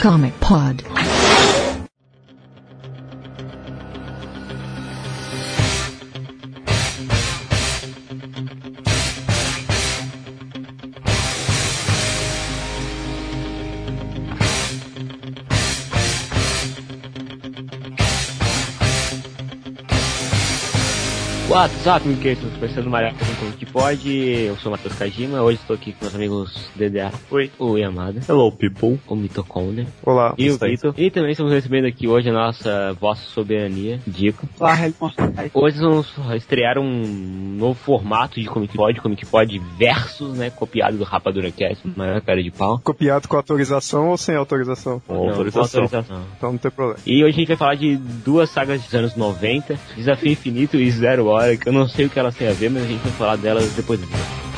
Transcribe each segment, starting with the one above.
Comic Pod. Me que estou começando uma como que pode. Eu sou o Matheus Kajima, hoje estou aqui com meus amigos DDA. Oi. O Yamada. Hello, people. O Mitoconder. Olá. E o Vitor. E também estamos recebendo aqui hoje a nossa Vossa Soberania, Dico. Hoje vamos estrear um novo formato de Comic Pod, Comic Pod Versus, né? Copiado do Rapadura Cast, maior cara de pau. Copiado com autorização ou sem autorização? Com autorização. autorização. Então não tem problema. E hoje a gente vai falar de duas sagas dos anos 90, Desafio Infinito e Zero Hora, que eu não sei o que elas têm a ver, mas a gente vai falar delas depois disso. Olha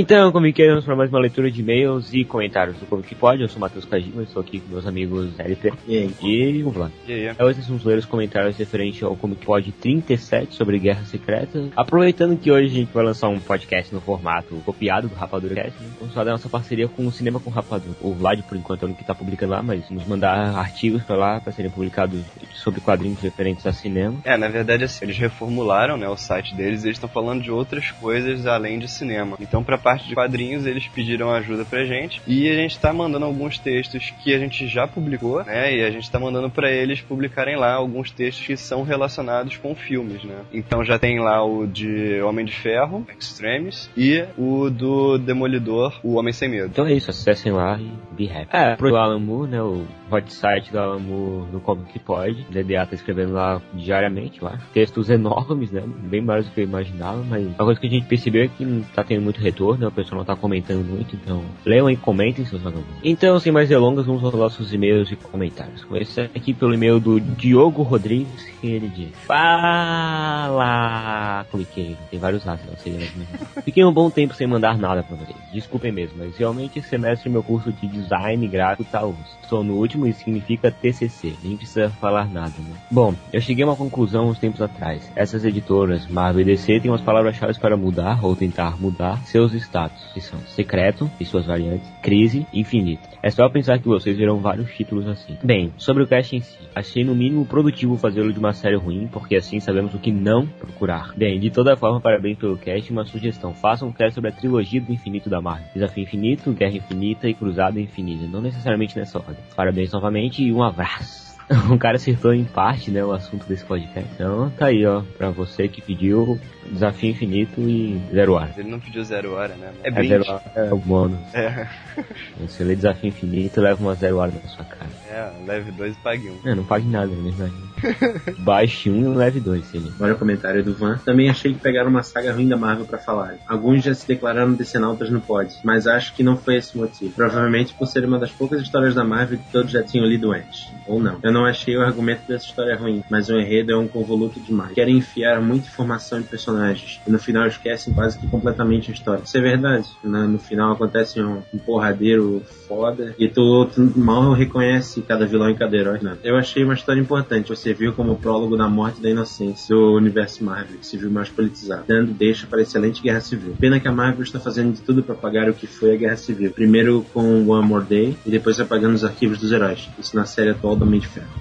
Então, comiqueiros, para mais uma leitura de e-mails e comentários do Comic Pod. Eu sou o Matheus Kajima, estou aqui com meus amigos LP E e o Vlad. E aí? Hoje vamos ler os comentários referentes ao Comic Pod 37 sobre Guerra Secreta. Aproveitando que hoje a gente vai lançar um podcast no formato copiado do Rapadura Cast, né? vamos falar da nossa parceria com o Cinema com Rapadura. O Vlad, por enquanto, é o único que está publicando lá, mas nos mandar artigos para lá para serem publicados sobre quadrinhos referentes a cinema. É, na verdade, assim, eles reformularam né, o site deles e eles estão falando de outras coisas além de cinema. Então, pra parte de quadrinhos, eles pediram ajuda pra gente e a gente tá mandando alguns textos que a gente já publicou, né? E a gente tá mandando pra eles publicarem lá alguns textos que são relacionados com filmes, né? Então já tem lá o de Homem de Ferro, Extremes, e o do Demolidor, O Homem Sem Medo. Então é isso, acessem lá e be happy. É, pro Alan Moore, né, o hot site Alan Moore no Comic Pod. O DDA tá escrevendo lá diariamente, lá. Textos enormes, né, bem maiores do que eu imaginava, mas uma coisa que a gente percebeu é que não tá tendo muito retorno, né, o pessoal não tá comentando muito, então leiam e comentem seus vagabundos. Então, sem mais delongas, vamos aos nossos e-mails e comentários. Começar aqui pelo e-mail do Diogo Rodrigues, que ele diz: Fala, Comiqueiro. Tem vários lados, não sei. Né? Fiquei um bom tempo sem mandar nada pra vocês. Desculpem mesmo, mas realmente esse semestre meu curso de design gráfico tá osso. Estou no último e significa TCC, nem precisa falar nada, né? Bom, eu cheguei a uma conclusão uns tempos atrás. Essas editoras, Marvel e DC, têm umas palavras-chave para mudar ou tentar mudar seus status, que são secreto e suas variantes, crise e infinito. É só pensar que vocês verão vários títulos assim. Bem, sobre o cast em si, achei no mínimo produtivo fazê-lo de uma série ruim, porque assim sabemos o que não procurar. Bem, de toda forma, parabéns pelo cast uma sugestão. Façam um cast sobre a trilogia do infinito da Marvel. Desafio Infinito, Guerra Infinita e Cruzada Infinita. Não necessariamente nessa ordem. Parabéns novamente e um abraço. O cara acertou em parte, né, o assunto desse podcast. Então tá aí, ó, pra você que pediu Desafio Infinito e Zero Hora. Ele não pediu zero hora, né? É É, brinde. zero hora é o bônus. É, Você lê Desafio Infinito leva uma Zero Hora na sua cara. é, leve dois e pague um. É, não pague nada, na verdade. Baixe um e leve dois, seria. Olha o comentário do Van. Também achei que pegaram uma saga ruim da Marvel pra falar. Alguns já se declararam decenautas no pod, mas acho que não foi esse o motivo. Provavelmente por ser uma das poucas histórias da Marvel que todos já tinham lido antes. Ou não. Eu não achei o argumento dessa história ruim, mas o enredo é um convoluto demais. Querem enfiar muita informação em personagens, e no final esquecem quase que completamente a história. Isso é verdade. né? No final acontece um, um porradeiro foda, e tu, tu mal reconhece cada vilão e cada herói. Né? Eu achei uma história importante. Você viu como o prólogo da morte da inocência do universo Marvel, que se viu mais politizado, dando deixa para a excelente Guerra Civil. Pena que a Marvel está fazendo de tudo para apagar o que foi a Guerra Civil. Primeiro com One More Day e depois apagando os arquivos dos heróis. Isso na série atual do Homem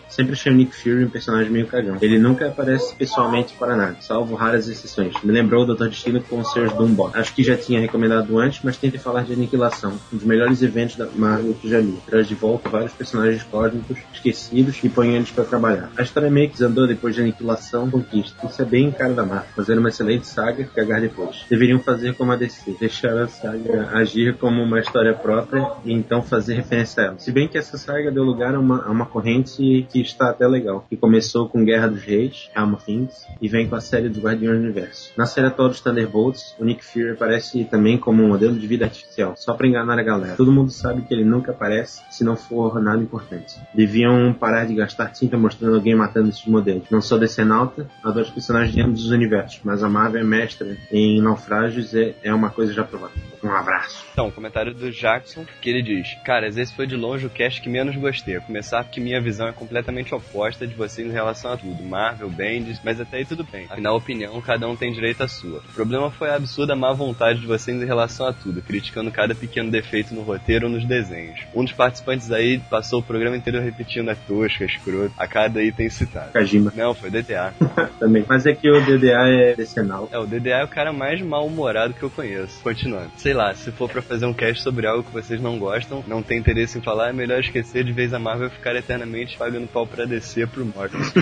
Sempre achei o Nick Fury um personagem meio cagão. Ele nunca aparece pessoalmente para nada, salvo raras exceções. Me lembrou o Dr. Destino com seus Doombot. Acho que já tinha recomendado antes, mas tentei falar de Aniquilação, um dos melhores eventos da Marvel que já li. Traz de volta vários personagens cósmicos esquecidos e põe eles para trabalhar. A história meio que desandou depois de Aniquilação Conquista. Isso é bem cara da Marvel, fazer uma excelente saga e cagar depois. Deveriam fazer como a DC, deixar a saga agir como uma história própria e então fazer referência a ela. Se bem que essa saga deu lugar a uma, a uma corrente que, está até legal. Que começou com Guerra dos Reis, Realm of Things, e vem com a série dos Guardiões do Universo. Na série atual dos Thunderbolts, o Nick Fury aparece também como um modelo de vida artificial, só para enganar a galera. Todo mundo sabe que ele nunca aparece se não for nada importante. Deviam parar de gastar tinta mostrando alguém matando esses modelos. Não sou decenalta, adoro os personagens de ambos os universos, mas a Marvel é mestra em naufrágios é uma coisa já provada. Um abraço. Então, comentário do Jackson, que ele diz: Caras, esse foi de longe o cast que menos gostei. A começar porque minha visão é completamente oposta de vocês em relação a tudo. Marvel, Bendis, mas até aí tudo bem. Afinal, opinião, cada um tem direito à sua. O problema foi a absurda má vontade de vocês em relação a tudo, criticando cada pequeno defeito no roteiro ou nos desenhos. Um dos participantes aí passou o programa inteiro repetindo a tosca, escroto. A cada item citado. Kajima. Não, foi DTA. Também. Mas é que o DDA é decenal. É, o DDA é o cara mais mal-humorado que eu conheço. Continuando. Sei lá, se for pra fazer um cast sobre algo que vocês não gostam, não tem interesse em falar, é melhor esquecer de vez a Marvel ficar eternamente pagando pau pra descer pro Morbius.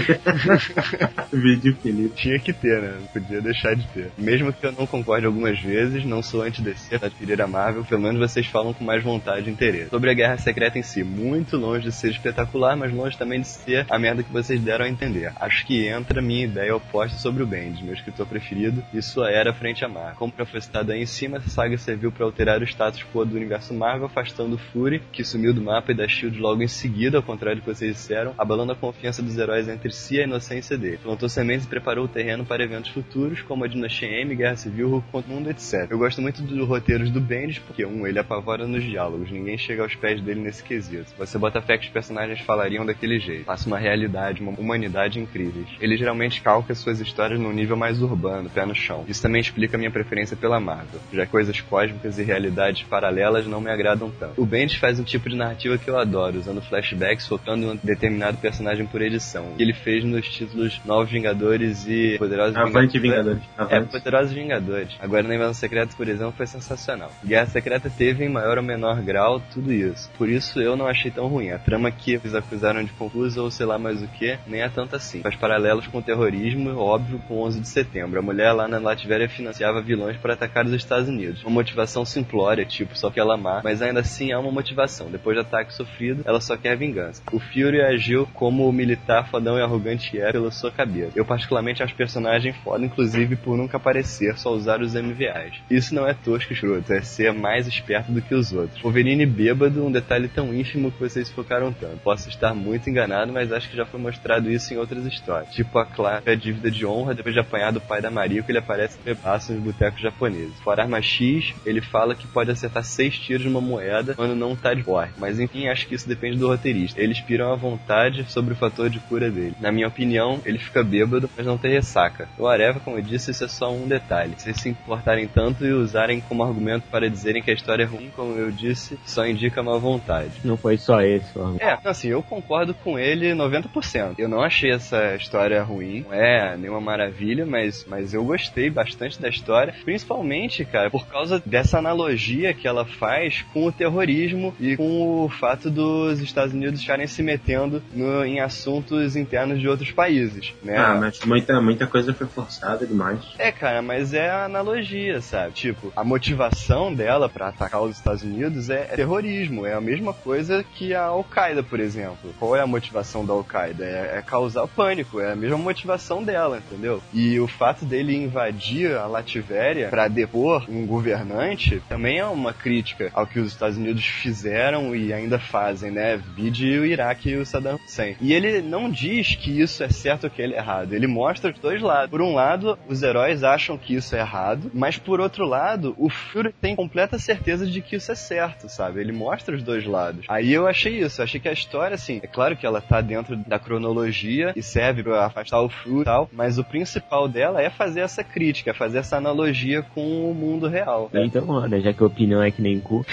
Vídeo Felipe. Tinha que ter, né? Não podia deixar de ter. Mesmo que eu não concorde algumas vezes, não sou anti-DC, adquirir a Marvel, pelo menos vocês falam com mais vontade e interesse. Sobre a Guerra Secreta em si, muito longe de ser espetacular, mas longe também de ser a merda que vocês deram a entender. Acho que entra minha ideia oposta sobre o Bendis, meu escritor preferido, e sua era frente a Marvel. Como foi citado aí em cima, essa saga serviu para alterar o status quo do universo Marvel, afastando o Fury, que sumiu do mapa e da SHIELD logo em seguida, ao contrário do que vocês disseram, abalando a confiança dos heróis entre si e a inocência dele. Plantou sementes e preparou o terreno para eventos futuros, como a Dinastia M, Guerra Civil, Hulk contra o Mundo, etc. Eu gosto muito dos roteiros do Bendis, porque, um, ele apavora nos diálogos, ninguém chega aos pés dele nesse quesito. Você bota fé que os personagens falariam daquele jeito. Passa uma realidade, uma humanidade incríveis. Ele geralmente calca suas histórias num nível mais urbano, pé no chão. Isso também explica minha preferência pela Marvel, já coisas cósmicas e realidades paralelas não me agradam tanto. O Bendis faz um tipo de narrativa que eu adoro, usando flashbacks focando em um determinado personagem por edição. Que ele fez nos títulos Novos Vingadores e Poderosos Avante Vingadores. Vingadores. É. Poderosos Vingadores. Agora na Invasão Secreta, por exemplo, foi sensacional. Guerra Secreta teve em maior ou menor grau tudo isso. Por isso eu não achei tão ruim. A trama que eles acusaram de confusa ou sei lá mais o que, nem é tanto assim. Faz paralelos com o terrorismo, óbvio, com 11 de setembro. A mulher lá na Latvéria financiava vilões para atacar os Estados Unidos. Uma motivação simplória, tipo, só que ela má, mas ainda assim há uma motivação. Depois do ataque sofrido, ela só quer vingança. O Fury agiu como o militar fodão e arrogante que é pela sua cabeça. Eu particularmente acho personagem foda, inclusive por nunca aparecer, só usar os MVAs. Isso não é tosco escroto, é ser mais esperto do que os outros. Wolverine bêbado, um detalhe tão ínfimo que vocês focaram tanto. Posso estar muito enganado, mas acho que já foi mostrado isso em outras histórias. Tipo a Clara, a dívida de honra depois de apanhar do pai da Maria, que ele aparece bebaço nos botecos japoneses. Fora arma X, ele fala que pode acertar seis tiros numa moeda quando não tá de porre. Mas enfim, acho que isso depende do roteirista. Eles piram à vontade sobre o fator de cura dele. Na minha opinião, ele fica bêbado, mas não tem ressaca. O Areva, como eu disse, isso é só um detalhe. Se se importarem tanto e usarem como argumento para dizerem que a história é ruim, como eu disse, só indica má vontade. Não foi só esse, ó. É, assim, eu concordo com ele 90%. Eu não achei essa história ruim, não é nenhuma maravilha, mas, mas eu gostei bastante da história, principalmente, cara, por causa dessa analogia que ela faz com o terrorismo e com o fato dos Estados Unidos estarem se metendo no, em assuntos internos de outros países, né? Ah, mas muita, muita coisa foi forçada demais. É, cara, mas é a analogia, sabe? Tipo, a motivação dela pra atacar os Estados Unidos é, é terrorismo. É a mesma coisa que a Al-Qaeda, por exemplo. Qual é a motivação da Al-Qaeda? É, é causar pânico. É a mesma motivação dela, entendeu? E o fato dele invadir a Lativéria pra depor um governante também é uma crítica ao que os Estados Unidos fizeram e ainda fazem, né? Vide o Iraque e o Saddam Hussein. E ele não diz que isso é certo ou que ele é errado. Ele mostra os dois lados. Por um lado, os heróis acham que isso é errado, mas por outro lado, o Fury tem completa certeza de que isso é certo, sabe? Ele mostra os dois lados. Aí eu achei isso. Achei que a história, assim, é claro que ela tá dentro da cronologia e serve pra afastar o Fury e tal, mas o principal dela é fazer essa crítica, é fazer essa analogia com o mundo real. né? Então, olha, já que a opinião é que nem cu.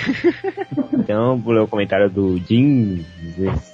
então, vou ler o comentário do Jim 16.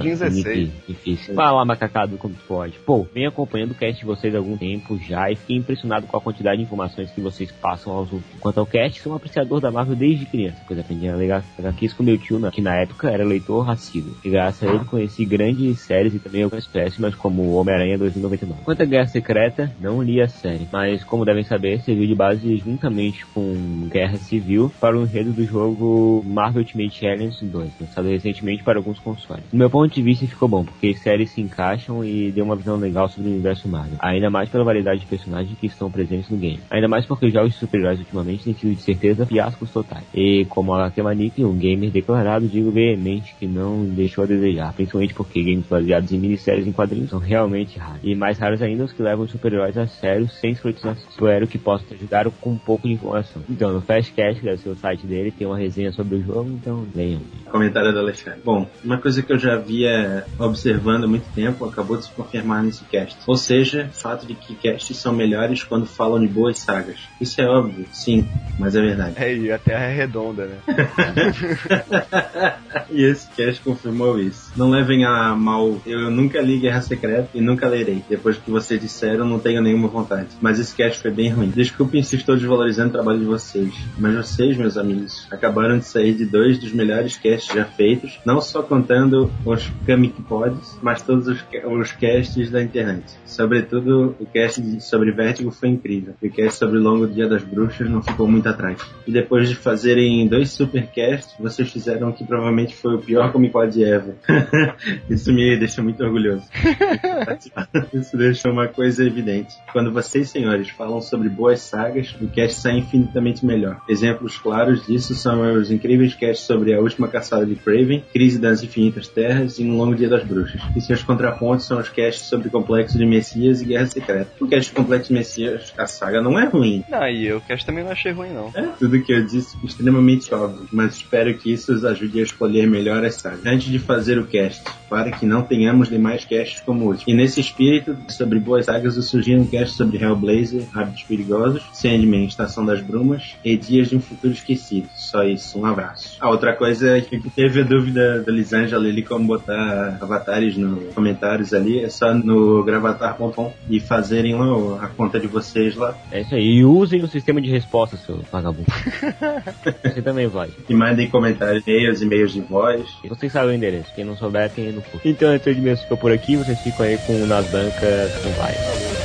Jim 16. Difícil. Fala, macacado, como tu pode. Pô, venho acompanhando o cast de vocês há algum tempo já e fiquei impressionado com a quantidade de informações que vocês passam aos outros. Quanto ao cast, sou um apreciador da Marvel desde criança, pois aprendi a ler HQs com meu tio, que na época era leitor racido. E graças a ele conheci grandes séries e também algumas péssimas, como Homem-Aranha 2099. Quanto à Guerra Secreta, não li a série, mas como devem saber, serviu de base juntamente com Guerra Civil para o enredo do jogo Marvel Ultimate Alliance 2, lançado recentemente para alguns consoles. Do meu ponto de vista ficou bom, porque séries se encaixam e deu uma visão legal sobre o universo Marvel. Ainda mais pela variedade de personagens que estão presentes no game. Ainda mais porque os jogos de super-heróis ultimamente têm sido de certeza fiascos totais. E como a Temanik, um gamer declarado, digo veemente que não deixou a desejar, principalmente porque games baseados em minisséries em quadrinhos são realmente raros. E mais raros ainda os que levam os super-heróis a sério sem escrotização. Espero que possa te ajudar com um pouco de informação. Então, no Fastcast, que é o seu site dele, tem uma resenha sobre o jogo, então leiam. Comentário do Alexandre. Bom, uma coisa que eu já via observando há muito tempo acabou de se confirmar nesse cast. Ou seja, o fato de que casts são melhores quando falam de boas sagas. Isso é óbvio, sim, mas é verdade. É, e a Terra é redonda, né? e esse cast confirmou isso. Não levem a mal, eu nunca li Guerra Secreta e nunca lerei. Depois que vocês disseram, não tenho nenhuma vontade. Mas esse cast foi bem ruim. Desculpem se estou desvalorizando o trabalho de vocês, mas vocês, meus amigos, acabaram de sair de dois dos melhores casts já feitos, não só contando os Comic Pods, mas todos os, os casts da internet. Sobretudo, o cast sobre Vértigo foi incrível. O cast sobre o Longo Dia das Bruxas não ficou muito atrás. E depois de fazerem dois supercasts, vocês fizeram o que provavelmente foi o pior Comic Pod ever. Isso me deixa muito orgulhoso. Isso deixa uma coisa evidente. Quando vocês, senhores, falam sobre boas sagas, o cast sai infinitamente melhor. Exemplos claros disso são os incríveis casts sobre a última caçada de Craven, Crise das Infinitas Terras e Um Longo Dia das Bruxas. E seus contrapontos são os casts sobre Complexo de Messias e Guerra Secreta. O cast Complexo de Messias, a saga não é ruim. Não, e eu o cast também não achei ruim, não. É tudo que eu disse extremamente óbvio, mas espero que isso os ajude a escolher melhor as sagas. Antes de fazer o cast, para que não tenhamos demais casts como último. E nesse espírito, sobre boas sagas, eu sugiro um cast sobre Hellblazer, Hábitos Perigosos, Sandman, Estação das Brumas e Dias de um Futuro Esquecido. Só isso, um abraço. A outra coisa é que teve a dúvida da Lisângela ali como botar avatares nos comentários ali, é só no gravatar.com e fazerem lá a conta de vocês lá. É isso aí. E usem o sistema de resposta, seu vagabundo. Você também vai. E mandem comentários, e-mails, e-mails de voz. Vocês sabem o endereço. Quem não souber, tem aí no cu. Então, esse Edmilson ficou por aqui. Vocês ficam aí com o Nas Bancas com vai.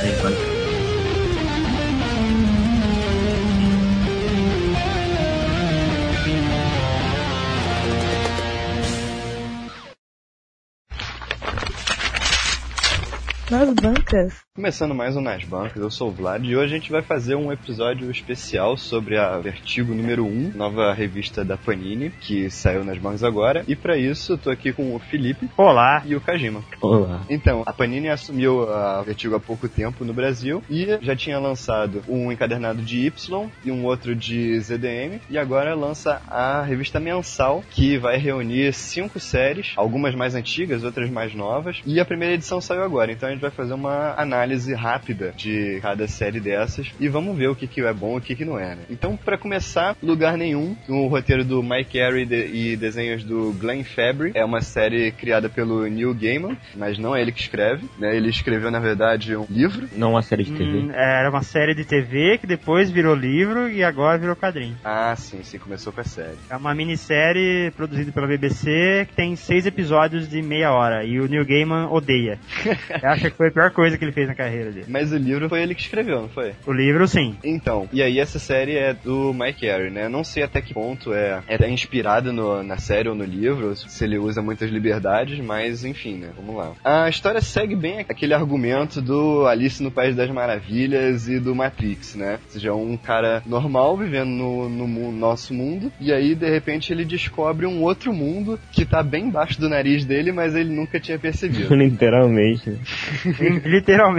Enquanto Nas bancas. Começando mais um Nas Bancas, eu sou o Vlad e hoje a gente vai fazer um episódio especial sobre a Vertigo número 1, nova revista da Panini, que saiu nas bancas agora. E para isso eu tô aqui com o Felipe. Olá. E o Kajima. Olá. Então, a Panini assumiu a Vertigo há pouco tempo no Brasil e já tinha lançado um encadernado de Y e um outro de ZDM e agora lança a revista mensal que vai reunir cinco séries, algumas mais antigas, outras mais novas, e a primeira edição saiu agora, então a gente vai fazer uma análise rápida de cada série dessas e vamos ver o que, que é bom e o que, que não é, né? Então, para começar, Lugar Nenhum, o roteiro do Mike Carey de, e desenhos do Glenn Fabry, é uma série criada pelo Neil Gaiman, mas não é ele que escreve, né? Ele escreveu, na verdade, um livro. Não uma série de TV. Hum, era uma série de TV que depois virou livro e agora virou quadrinho. Ah, sim, sim, começou com a série. É uma minissérie produzida pela BBC que tem seis episódios de meia hora e o Neil Gaiman odeia. Acha que foi a pior coisa que ele fez na carreira dele. Mas o livro foi ele que escreveu, não foi? O livro, sim. Então, e aí essa série é do Mike Carey, né? Não sei até que ponto é, é inspirada no, na série ou no livro, se ele usa muitas liberdades, mas enfim, né? Vamos lá. A história segue bem aquele argumento do Alice no País das Maravilhas e do Matrix, né? Ou seja, um cara normal vivendo no, no mu- nosso mundo, e aí de repente ele descobre um outro mundo que tá bem embaixo do nariz dele, mas ele nunca tinha percebido. Literalmente. né?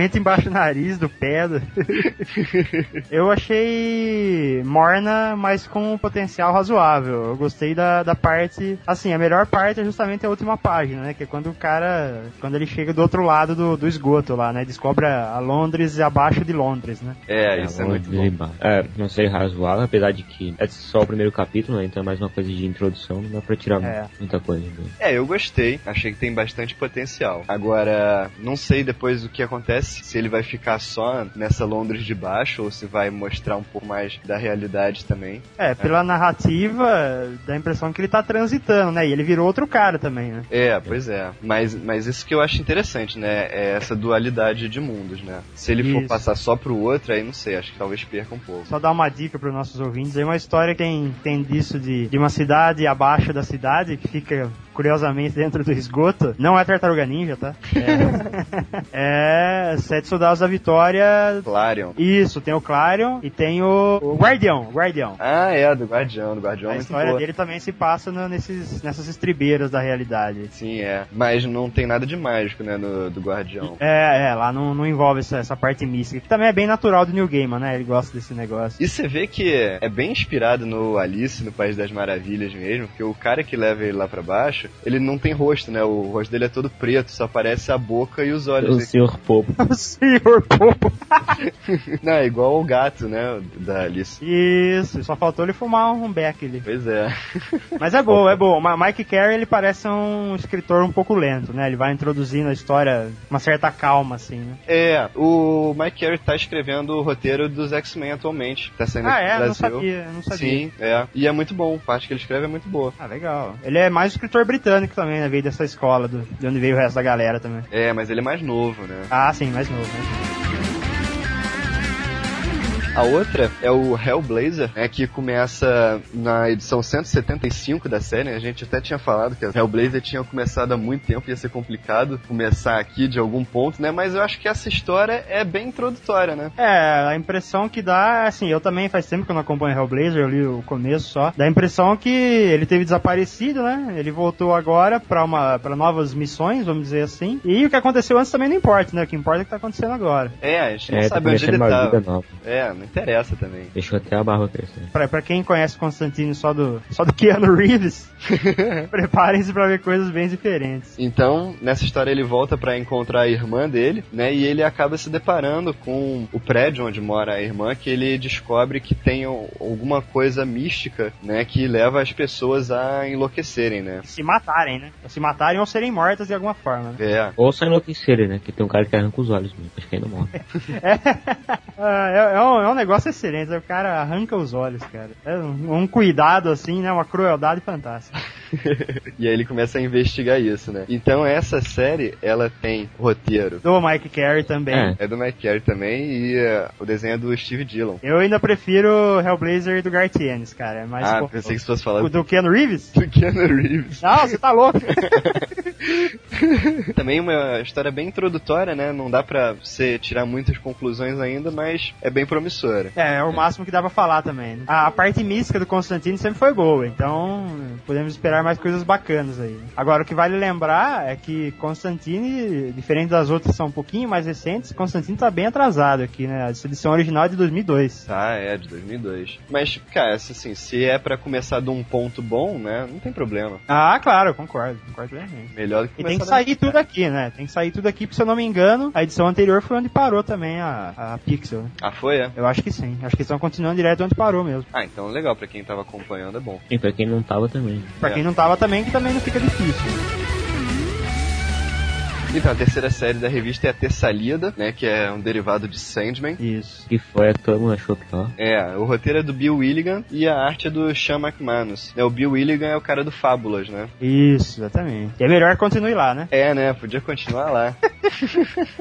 Literalmente embaixo do nariz, do pé. do- Eu achei morna, mas com um potencial razoável. Eu gostei da, da parte. Assim, a melhor parte é justamente a última página, né? Que é quando o cara. Quando ele chega do outro lado do, do esgoto lá, né? Descobre a Londres abaixo de Londres, né? É, isso é muito bom. É, não sei razoável, apesar de que é só o primeiro capítulo, né? Então é mais uma coisa de introdução, não dá pra tirar É. muita coisa. né? É, eu gostei. Achei que tem bastante potencial. Agora, não sei depois o que acontece, se ele vai ficar só nessa Londres de baixo ou se vai mostrar um pouco mais da realidade também. É, pela narrativa, dá a impressão que ele tá transitando, né? E ele virou outro cara também, né? É, pois é. Mas, mas isso que eu acho interessante, né? É essa dualidade de mundos, né? Se ele for Isso. passar só pro outro, aí não sei, acho que talvez perca um pouco. Só dar uma dica para os nossos ouvintes. É uma história que tem, tem disso de, de uma cidade abaixo da cidade, que fica curiosamente dentro do esgoto. Não é Tartaruga Ninja, tá? É, é Sete Soldados da Vitória. Clarion. Isso, tem o Clarion e tem o, o Guardião, Guardião. Ah, é, do Guardião, do Guardião é A muito história boa. dele também se passa no- nesses, nessas estribeiras da realidade. Sim, é. Mas não tem nada de mágico, né, no, do Guardião. É, é, lá não, não envolve essa, essa parte mística, que também é bem natural do New Gaiman, né? Ele gosta desse negócio. E você vê que é bem inspirado no Alice, no País das Maravilhas mesmo, porque o cara que leva ele lá pra baixo, ele não tem rosto, né? O rosto dele é todo preto, só aparece a boca e os olhos. O dele. senhor Popo. O Senhor Popo. Não, é igual o gato, né? Da Alice. Isso, só faltou ele fumar um beck ali. Pois é. Mas é bom, é bom. Mike Carey, ele parece um escritor um pouco lento, né? Ele vai introduzindo a história com uma certa calma, assim, né? É, o Mike Carey tá escrevendo o roteiro dos X-Men atualmente. Tá saindo Ah, é? no Não Brasil. sabia, não sabia. Sim, é. E é muito bom. A parte que ele escreve é muito boa. Ah, legal. Ele é mais um escritor britânico também, né? Veio dessa escola, do, de onde veio o resto da galera também. É, mas ele é mais novo, né? Ah, sim, mais novo, né? A outra é o Hellblazer, né, que começa na edição 175 da série. A gente até tinha falado que a Hellblazer tinha começado há muito tempo, ia ser complicado começar aqui de algum ponto, né? Mas eu acho que essa história é bem introdutória, né? É, a impressão que dá, assim, eu também faz tempo que eu não acompanho Hellblazer, eu li o começo só. Dá a impressão que ele teve desaparecido, né? Ele voltou agora pra uma para novas missões, vamos dizer assim. E o que aconteceu antes também não importa, né? O que importa é o que tá acontecendo agora. É, a gente não É, tá sabe onde ele tá. É, não interessa também. Deixou até a barba crescer. Pra, pra quem conhece Constantine só do, só do Keanu Reeves, preparem-se pra ver coisas bem diferentes. Então, nessa história ele volta pra encontrar a irmã dele, né? E ele acaba se deparando com o prédio onde mora a irmã, que ele descobre que tem alguma coisa mística, né? Que leva as pessoas a enlouquecerem, né? Se matarem, né? Ou se matarem ou serem mortas de alguma forma. né? É. Ou só enlouquecerem, né? Que tem um cara que arranca os olhos mesmo. Acho que ainda morre. Ah, é, é um, é um negócio excelente, o cara arranca os olhos, cara. É um, um cuidado assim, né? Uma crueldade fantástica. e aí ele começa a investigar isso, né? Então essa série, ela tem roteiro. Do Mike Carey também. É. É do Mike Carey também e eh, o desenho é do Steve Dillon. Eu ainda prefiro Hellblazer do Gartienes, cara. É mais ah, fo- pensei que você fosse falar o do Keanu Reeves? do Keanu Reeves. Não, você tá louco. Também uma história bem introdutória, né? Não dá pra você tirar muitas conclusões ainda, mas é bem É, é o máximo que dá pra falar também. né? A, a parte mística do Constantine sempre foi boa, então podemos esperar mais coisas bacanas aí. Agora, o que vale lembrar é que Constantine, diferente das outras que são um pouquinho mais recentes, Constantine tá bem atrasado aqui, né? A edição original é de 2002. Tá, é, de 2002. Mas, cara, se, assim, se é pra começar de um ponto bom, né? Não tem problema. Ah, claro, eu concordo, concordo plenamente. Melhor do que E tem que sair tudo aqui, né? Tem que sair tudo aqui, porque se eu não me engano, a edição anterior foi onde parou também a, a Pixel. Ah, foi, é? Eu acho que sim. Acho que estão continuando direto onde parou mesmo. Ah, então legal, pra quem tava acompanhando é bom. E pra quem não tava também. Pra É. quem não tava também, que também não fica difícil. Então, a terceira série da revista é a Tessalida, né? Que é um derivado de Sandman. Isso. Que foi a que todo mundo achou pior. É, o roteiro é do Bill Willigan e a arte é do Sean McManus. Né, o Bill Willigan é o cara do Fábulas, né? Isso, exatamente. E é melhor continue lá, né? É, né? Podia continuar lá.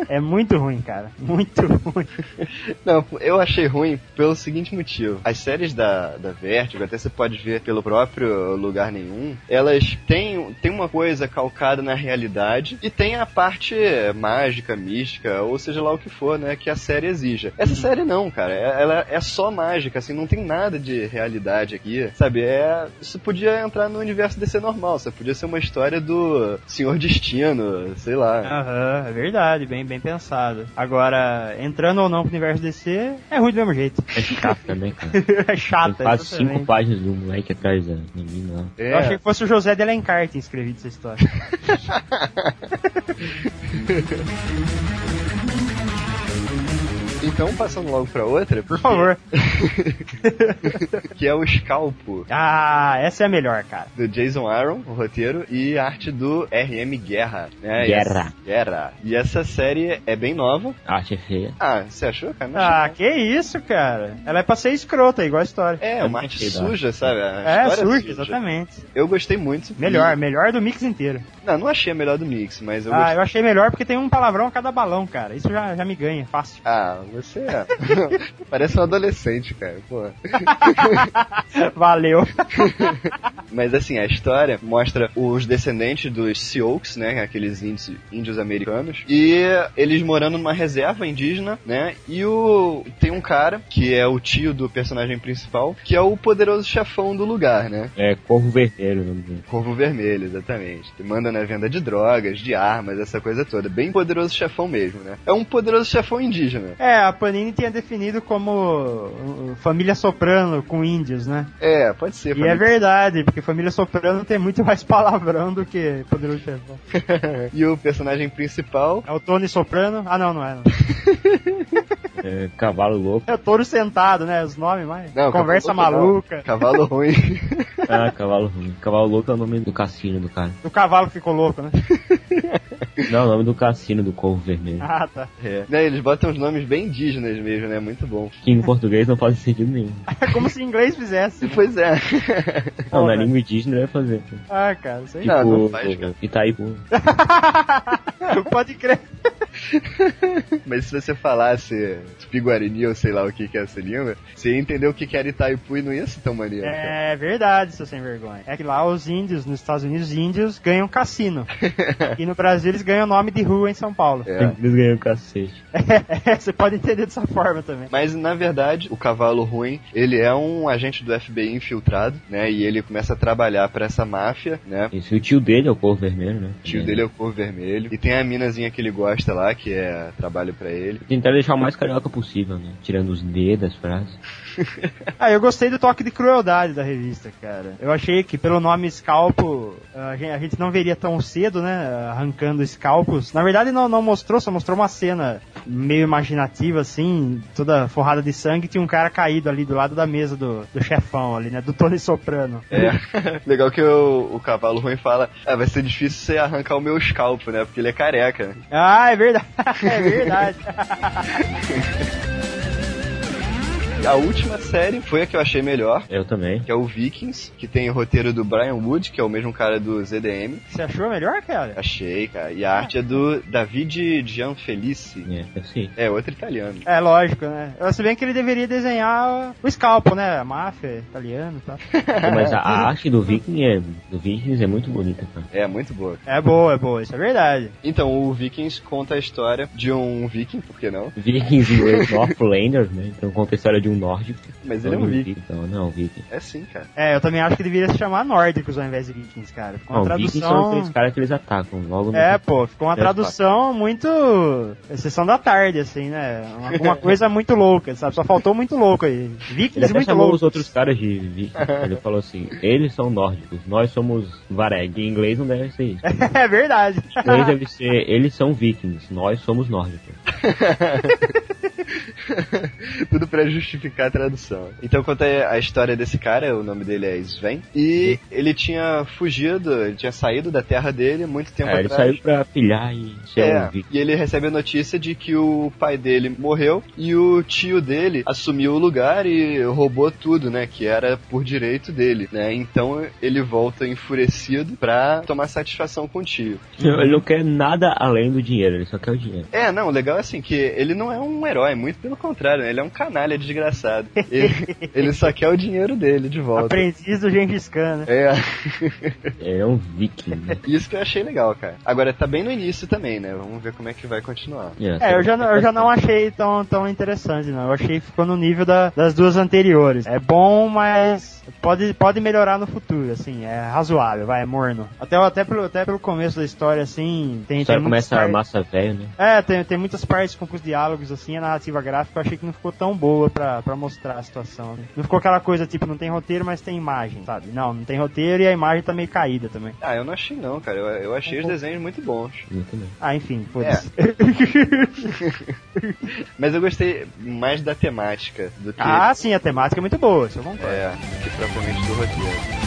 É muito ruim, cara. Muito ruim. Não, eu achei ruim pelo seguinte motivo. As séries da, da Vertigo, até você pode ver pelo próprio Lugar Nenhum, elas têm, têm uma coisa calcada na realidade e tem a parte mágica, mística, ou seja lá o que for, né, que a série exija. Essa série não, cara. É- Ela é só mágica, assim, não tem nada de realidade aqui, sabe? É, isso podia entrar no universo DC normal, sabe? Podia ser uma história do Senhor Destino, sei lá. Aham, é verdade, bem, bem pensado. Agora, entrando ou não pro universo DC, é ruim do mesmo jeito. É chato também, cara. é Tem chato, quase exatamente. cinco páginas do moleque atrás da menina lá. É. Eu achei que fosse o José de Alencar que tinha escrevido essa história. Mm-hmm. Então, passando logo pra outra, Por favor. que é o Scalpo, Ah, essa é a melhor, cara. do Jason Aaron, o roteiro, e arte do RM Guerra. Né? Guerra. Essa- Guerra. E essa série é bem nova. A arte é feia. Ah, você achou, cara? Não Ah, achei, que isso, cara. Ela é pra ser escrota, igual a história. É, uma arte achei da hora. suja, sabe? A É, suja, suja. exatamente. Eu gostei muito. Melhor, E- melhor do mix inteiro. Não, não achei a melhor do mix, mas eu Ah, gostei. eu achei melhor porque tem um palavrão a cada balão, cara. Isso já, já me ganha, fácil. Ah, você é. Parece um adolescente, cara. Pô. Valeu. Mas assim, a história mostra os descendentes dos Sioux, né? Aqueles índios, índios americanos. E eles morando numa reserva indígena, né? E o tem um cara, que é o tio do personagem principal, que é o poderoso chefão do lugar, né? É Corvo Vermelho o nome dele. Corvo Vermelho, exatamente. Que manda na venda de drogas, de armas, essa coisa toda. Bem poderoso chefão mesmo, né? É um poderoso chefão indígena. É, a Panini tinha definido como uh, família soprano com índios, né? É, pode ser. E é verdade, porque família soprano tem muito mais palavrão do que poderoso chefão. e o personagem principal. É o Tony Soprano? Ah, não, não é. Não. É, cavalo louco. É o touro sentado, né? Os nomes mais. Não, Conversa cavalo louco maluca. não. Cavalo ruim. Ah, cavalo ruim. Cavalo louco é o nome do cassino do cara. O cavalo ficou louco, né? Não, o nome do cassino do Corvo Vermelho. Ah, tá. É. Né, eles botam os nomes bem indígenas mesmo, né? Muito bom. Que em português não faz sentido nenhum. É como se em inglês fizesse. né? Pois é. Não, na língua indígena deve fazer. Ah, cara, sei Tipo, Não, não faz, cara. Itaipu. Pode crer. Mas se você falasse Tupi-Guarani ou sei lá o que que é essa língua, você ia entender o que que era Itaipu e não ia ser tão maneiro. É verdade, seu sem vergonha. É que lá os índios, nos Estados Unidos, os índios ganham cassino. e no Brasil eles ganham nome de rua em São Paulo. É. Eles ganham cacete. É, você pode entender dessa forma também. Mas na verdade, o cavalo ruim, ele é um agente do FBI infiltrado, né? E ele começa a trabalhar pra essa máfia, né? Isso, e o tio dele é o Corvo Vermelho, né? O tio dele é o cor vermelho. E tem a minazinha que ele gosta lá, que é trabalho pra ele. Tentar deixar o mais carioca possível, né? Tirando os D das frases. Ah, eu gostei do toque de crueldade da revista, cara. Eu achei que pelo nome Scalpo, a gente, não veria tão cedo, né? Arrancando escalpos. Na verdade não, não mostrou, só mostrou uma cena meio imaginativa, assim, toda forrada de sangue. Tinha um cara caído ali do lado da mesa do, do chefão ali, né? Do Tony Soprano. É. Legal que o, o cavalo ruim fala, ah, vai ser difícil você arrancar o meu scalpo, né? Porque ele é careca. Ah, é verdade. É verdade. A última série foi a que eu achei melhor, Eu também. que é o Vikings, que tem o roteiro do Brian Wood, que é o mesmo cara do ZDM. Você achou melhor, cara? Achei, cara. E a arte é do David Gianfelice. É, eu sei. É, outro italiano. É lógico, né? Eu se bem que ele deveria desenhar o Scalpo, né? A máfia italiana e tal. Mas a, a arte do Viking é, do Vikings é muito bonita, cara. É, muito boa. É boa, é boa, isso é verdade. Então, o Vikings conta a história de um viking, por que não? Vikings inglês Northlanders, né? Então conta a história de um nórdico. Mas ele é um viking. Então, não, Viking. É sim, cara. É, eu também acho que deveria se chamar nórdicos ao invés de vikings, cara. Ficou uma Não, Vikings são tradução. aqueles caras que eles atacam logo no... É, pô, ficou uma É, tradução muito. Exceção da tarde, assim, né? Uma, uma coisa muito louca, sabe? Só faltou muito louco aí. Ele Vikings até muito chamou loucos. os outros caras de Vikings. Ele falou assim, eles são nórdicos, nós somos Vareg. Em inglês não deve ser isso. é verdade. Em inglês deve ser, eles são vikings, nós somos nórdicos. Tudo pra justificar a tradução. Então conta a história desse cara, o nome dele é Sven, e ele tinha fugido, ele tinha saído da terra dele muito tempo É, ele atrás. saiu pra pilhar e ser É, um e ele recebe a notícia de que o pai dele morreu e o tio dele assumiu o lugar e roubou tudo, né? Que era por direito dele, né? Então ele volta enfurecido pra tomar satisfação com o tio. Ele não quer nada além do dinheiro, ele só quer o dinheiro. É, não, o legal é assim, que ele não é um herói, muito pelo contrário, né? ele é um canalha desgraçado. Ele, ele só quer o dinheiro dele de volta. Aprendiz do Gengis Khan, né? É, é um viking. né? isso que eu achei legal, cara. Agora tá bem no início também, né? Vamos ver como é que vai continuar. É, eu já, não- eu já não achei tão, tão interessante, não. Eu achei que ficou no nível da- das duas anteriores. É bom, mas pode, pode melhorar no futuro, assim. É razoável, vai, é morno. Até, até, pelo, até pelo começo da história, assim, tem, A história tem começa a massa velho, né? É, tem, tem muitas partes com os diálogos, assim, a narrativa gráfica eu achei que não ficou tão boa pra, pra mostrar a situação. né? Não ficou aquela coisa, tipo, não tem roteiro, mas tem imagem, sabe? Não, não tem roteiro e a imagem tá meio caída também. Ah, eu não achei não, cara. Eu, eu achei os desenhos muito bons. Muito bem. Ah, enfim, foda-se. Mas eu gostei mais da temática do que, ah, sim, a temática é muito boa, isso eu concordo. é, do que propriamente do roteiro.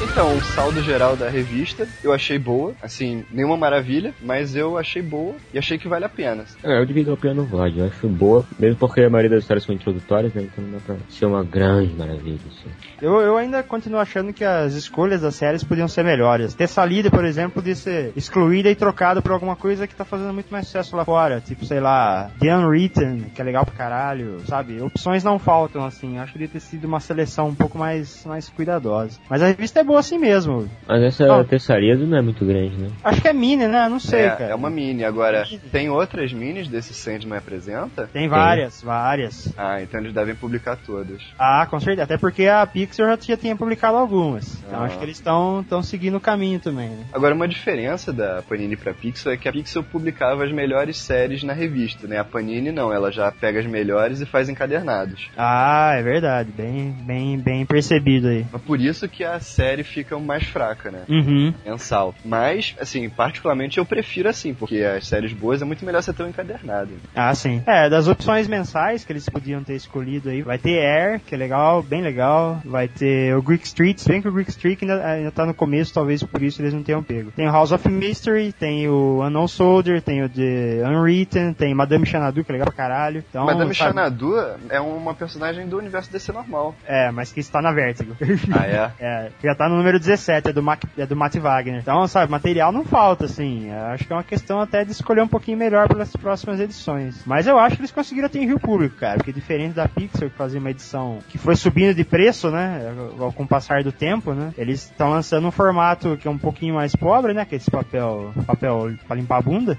Então, o saldo geral da revista eu achei boa, assim, nenhuma maravilha, mas eu achei boa e achei que vale a pena. É, eu divido a opinião no VOD, eu acho boa, mesmo porque a maioria das histórias são introdutórias, né? Então não dá pra ser uma grande maravilha, assim. Eu, eu ainda continuo achando que as escolhas das séries podiam ser melhores. Tessalida, por exemplo, podia ser excluída e trocada por alguma coisa que tá fazendo muito mais sucesso lá fora. Tipo, sei lá, The Unwritten, que é legal pra caralho, sabe? Opções não faltam, assim. Eu acho que podia ter sido uma seleção um pouco mais, mais cuidadosa. Mas a revista ser boa assim mesmo. Mas essa Ó. terçaria não é muito grande, né? Acho que é mini, né? Não sei, é, cara. é uma mini. Agora, tem outras minis desse Sandman apresenta? Tem várias, várias. Ah, então eles devem publicar todas. Ah, com certeza. Até porque a Pixar já, já tinha publicado algumas. Então Ah. acho que eles estão seguindo o caminho também, né? Agora, uma diferença da Panini pra Pixel é que a Pixel publicava as melhores séries na revista, né? A Panini não, ela já pega as melhores e faz encadernados. Ah, é verdade. Bem, bem, bem percebido aí. É por isso que a série fica mais fraca, né? Uhum. Mensal. Mas, assim, particularmente eu prefiro assim, porque as séries boas é muito melhor você ter um encadernado. Ah, sim. É, das opções mensais que eles podiam ter escolhido aí, vai ter Air, que é legal, bem legal. Vai ter o Greek Street, se bem que o Greek Street ainda, ainda tá no começo, talvez por isso eles não tenham pego. Tem o House of Mystery, tem o Unknown Soldier, tem o The Unwritten, tem Madame Xanadu, que é legal pra caralho. Então, Madame sabe- Xanadu é uma personagem do universo DC normal. É, mas que está na Vertigo. Ah, é? É, já tá no número 17, é do, Mac, é do Matt Wagner. Então, sabe, material não falta, assim. Acho que é uma questão até de escolher um pouquinho melhor pelas próximas edições. Mas eu acho que eles conseguiram atingir o público, cara. Porque diferente da Pixar, que fazia uma edição que foi subindo de preço, né? Com o passar do tempo, né? Eles estão lançando um formato que é um pouquinho mais pobre, né? Que é esse papel, papel pra limpar a bunda.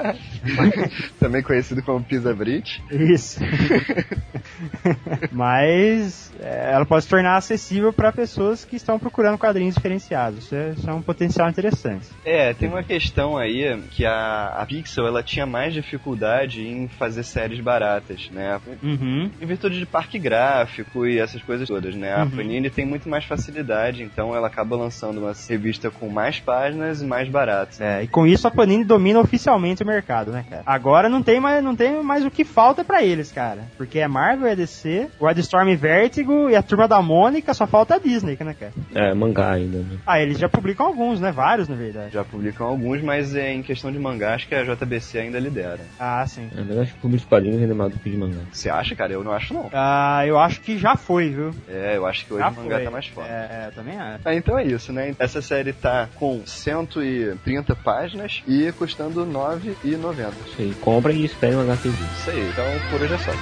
Também conhecido como Pisa Brit. Isso. Mas é, ela pode se tornar acessível para pessoas que estão procurando quadrinhos diferenciados. Isso é, isso é um potencial interessante. É, tem uma questão aí que a, a Pixel ela tinha mais dificuldade em fazer séries baratas, né? Uhum. Em virtude de parque gráfico e essas coisas todas, né? A Uhum. Panini tem muito mais facilidade, então ela acaba lançando uma revista com mais páginas e mais baratas. É, e com isso a Panini domina oficialmente o mercado, né, cara? Agora não tem mais, não tem mais o que falta pra eles, cara. Porque é Marvel, é DC, Wildstorm e Vertigo e a turma da Mônica, só falta a Disney, né, cara? É, mangá ainda, né? Ah, eles já publicam alguns, né? Vários, na verdade. Já publicam alguns, mas é em questão de mangá, acho que a JBC ainda lidera. Ah, sim. É, mas eu acho que o público de quadrinhos ainda é mais do que de mangá. Você acha, cara? Eu não acho, não. Ah, eu acho que já foi, viu? É, eu acho que hoje já o mangá foi. tá mais forte. É, é, também acho. Ah, então é isso, né? Essa série tá com 130 páginas e custando R$ 9,90. Isso aí, compra e espere um HTV. Isso aí, então por hoje é só.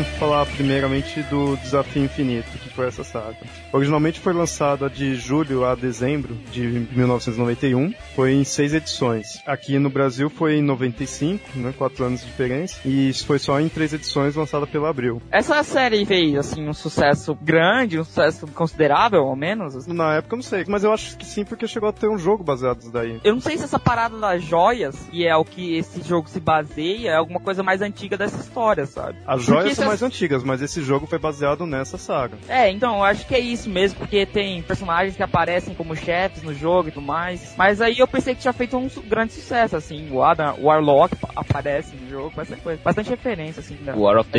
E-mails, vamos falar primeiramente do Desafio Infinito, que foi essa saga. Originalmente foi lançada de julho a dezembro de 1991, foi em seis edições. Aqui no Brasil foi em 95, né, quatro anos de diferença, e isso foi só em três edições lançada pela Abril. Essa série fez, assim, um sucesso grande, um sucesso considerável, ao menos. assim. Na época eu não sei, mas eu acho que sim, porque chegou a ter um jogo baseado nisso daí. Eu não sei se essa parada das joias, que é o que esse jogo se baseia, é alguma coisa mais antiga dessa história, sabe? As joias são mais antigas, mas esse jogo foi baseado nessa saga. É, então, eu acho que é isso mesmo, porque tem personagens que aparecem como chefes no jogo e tudo mais. Mas aí eu pensei que tinha feito um grande sucesso, assim. O Adam o Warlock pa- aparece no jogo, bastante coisa. Bastante referência, assim. Da, War of the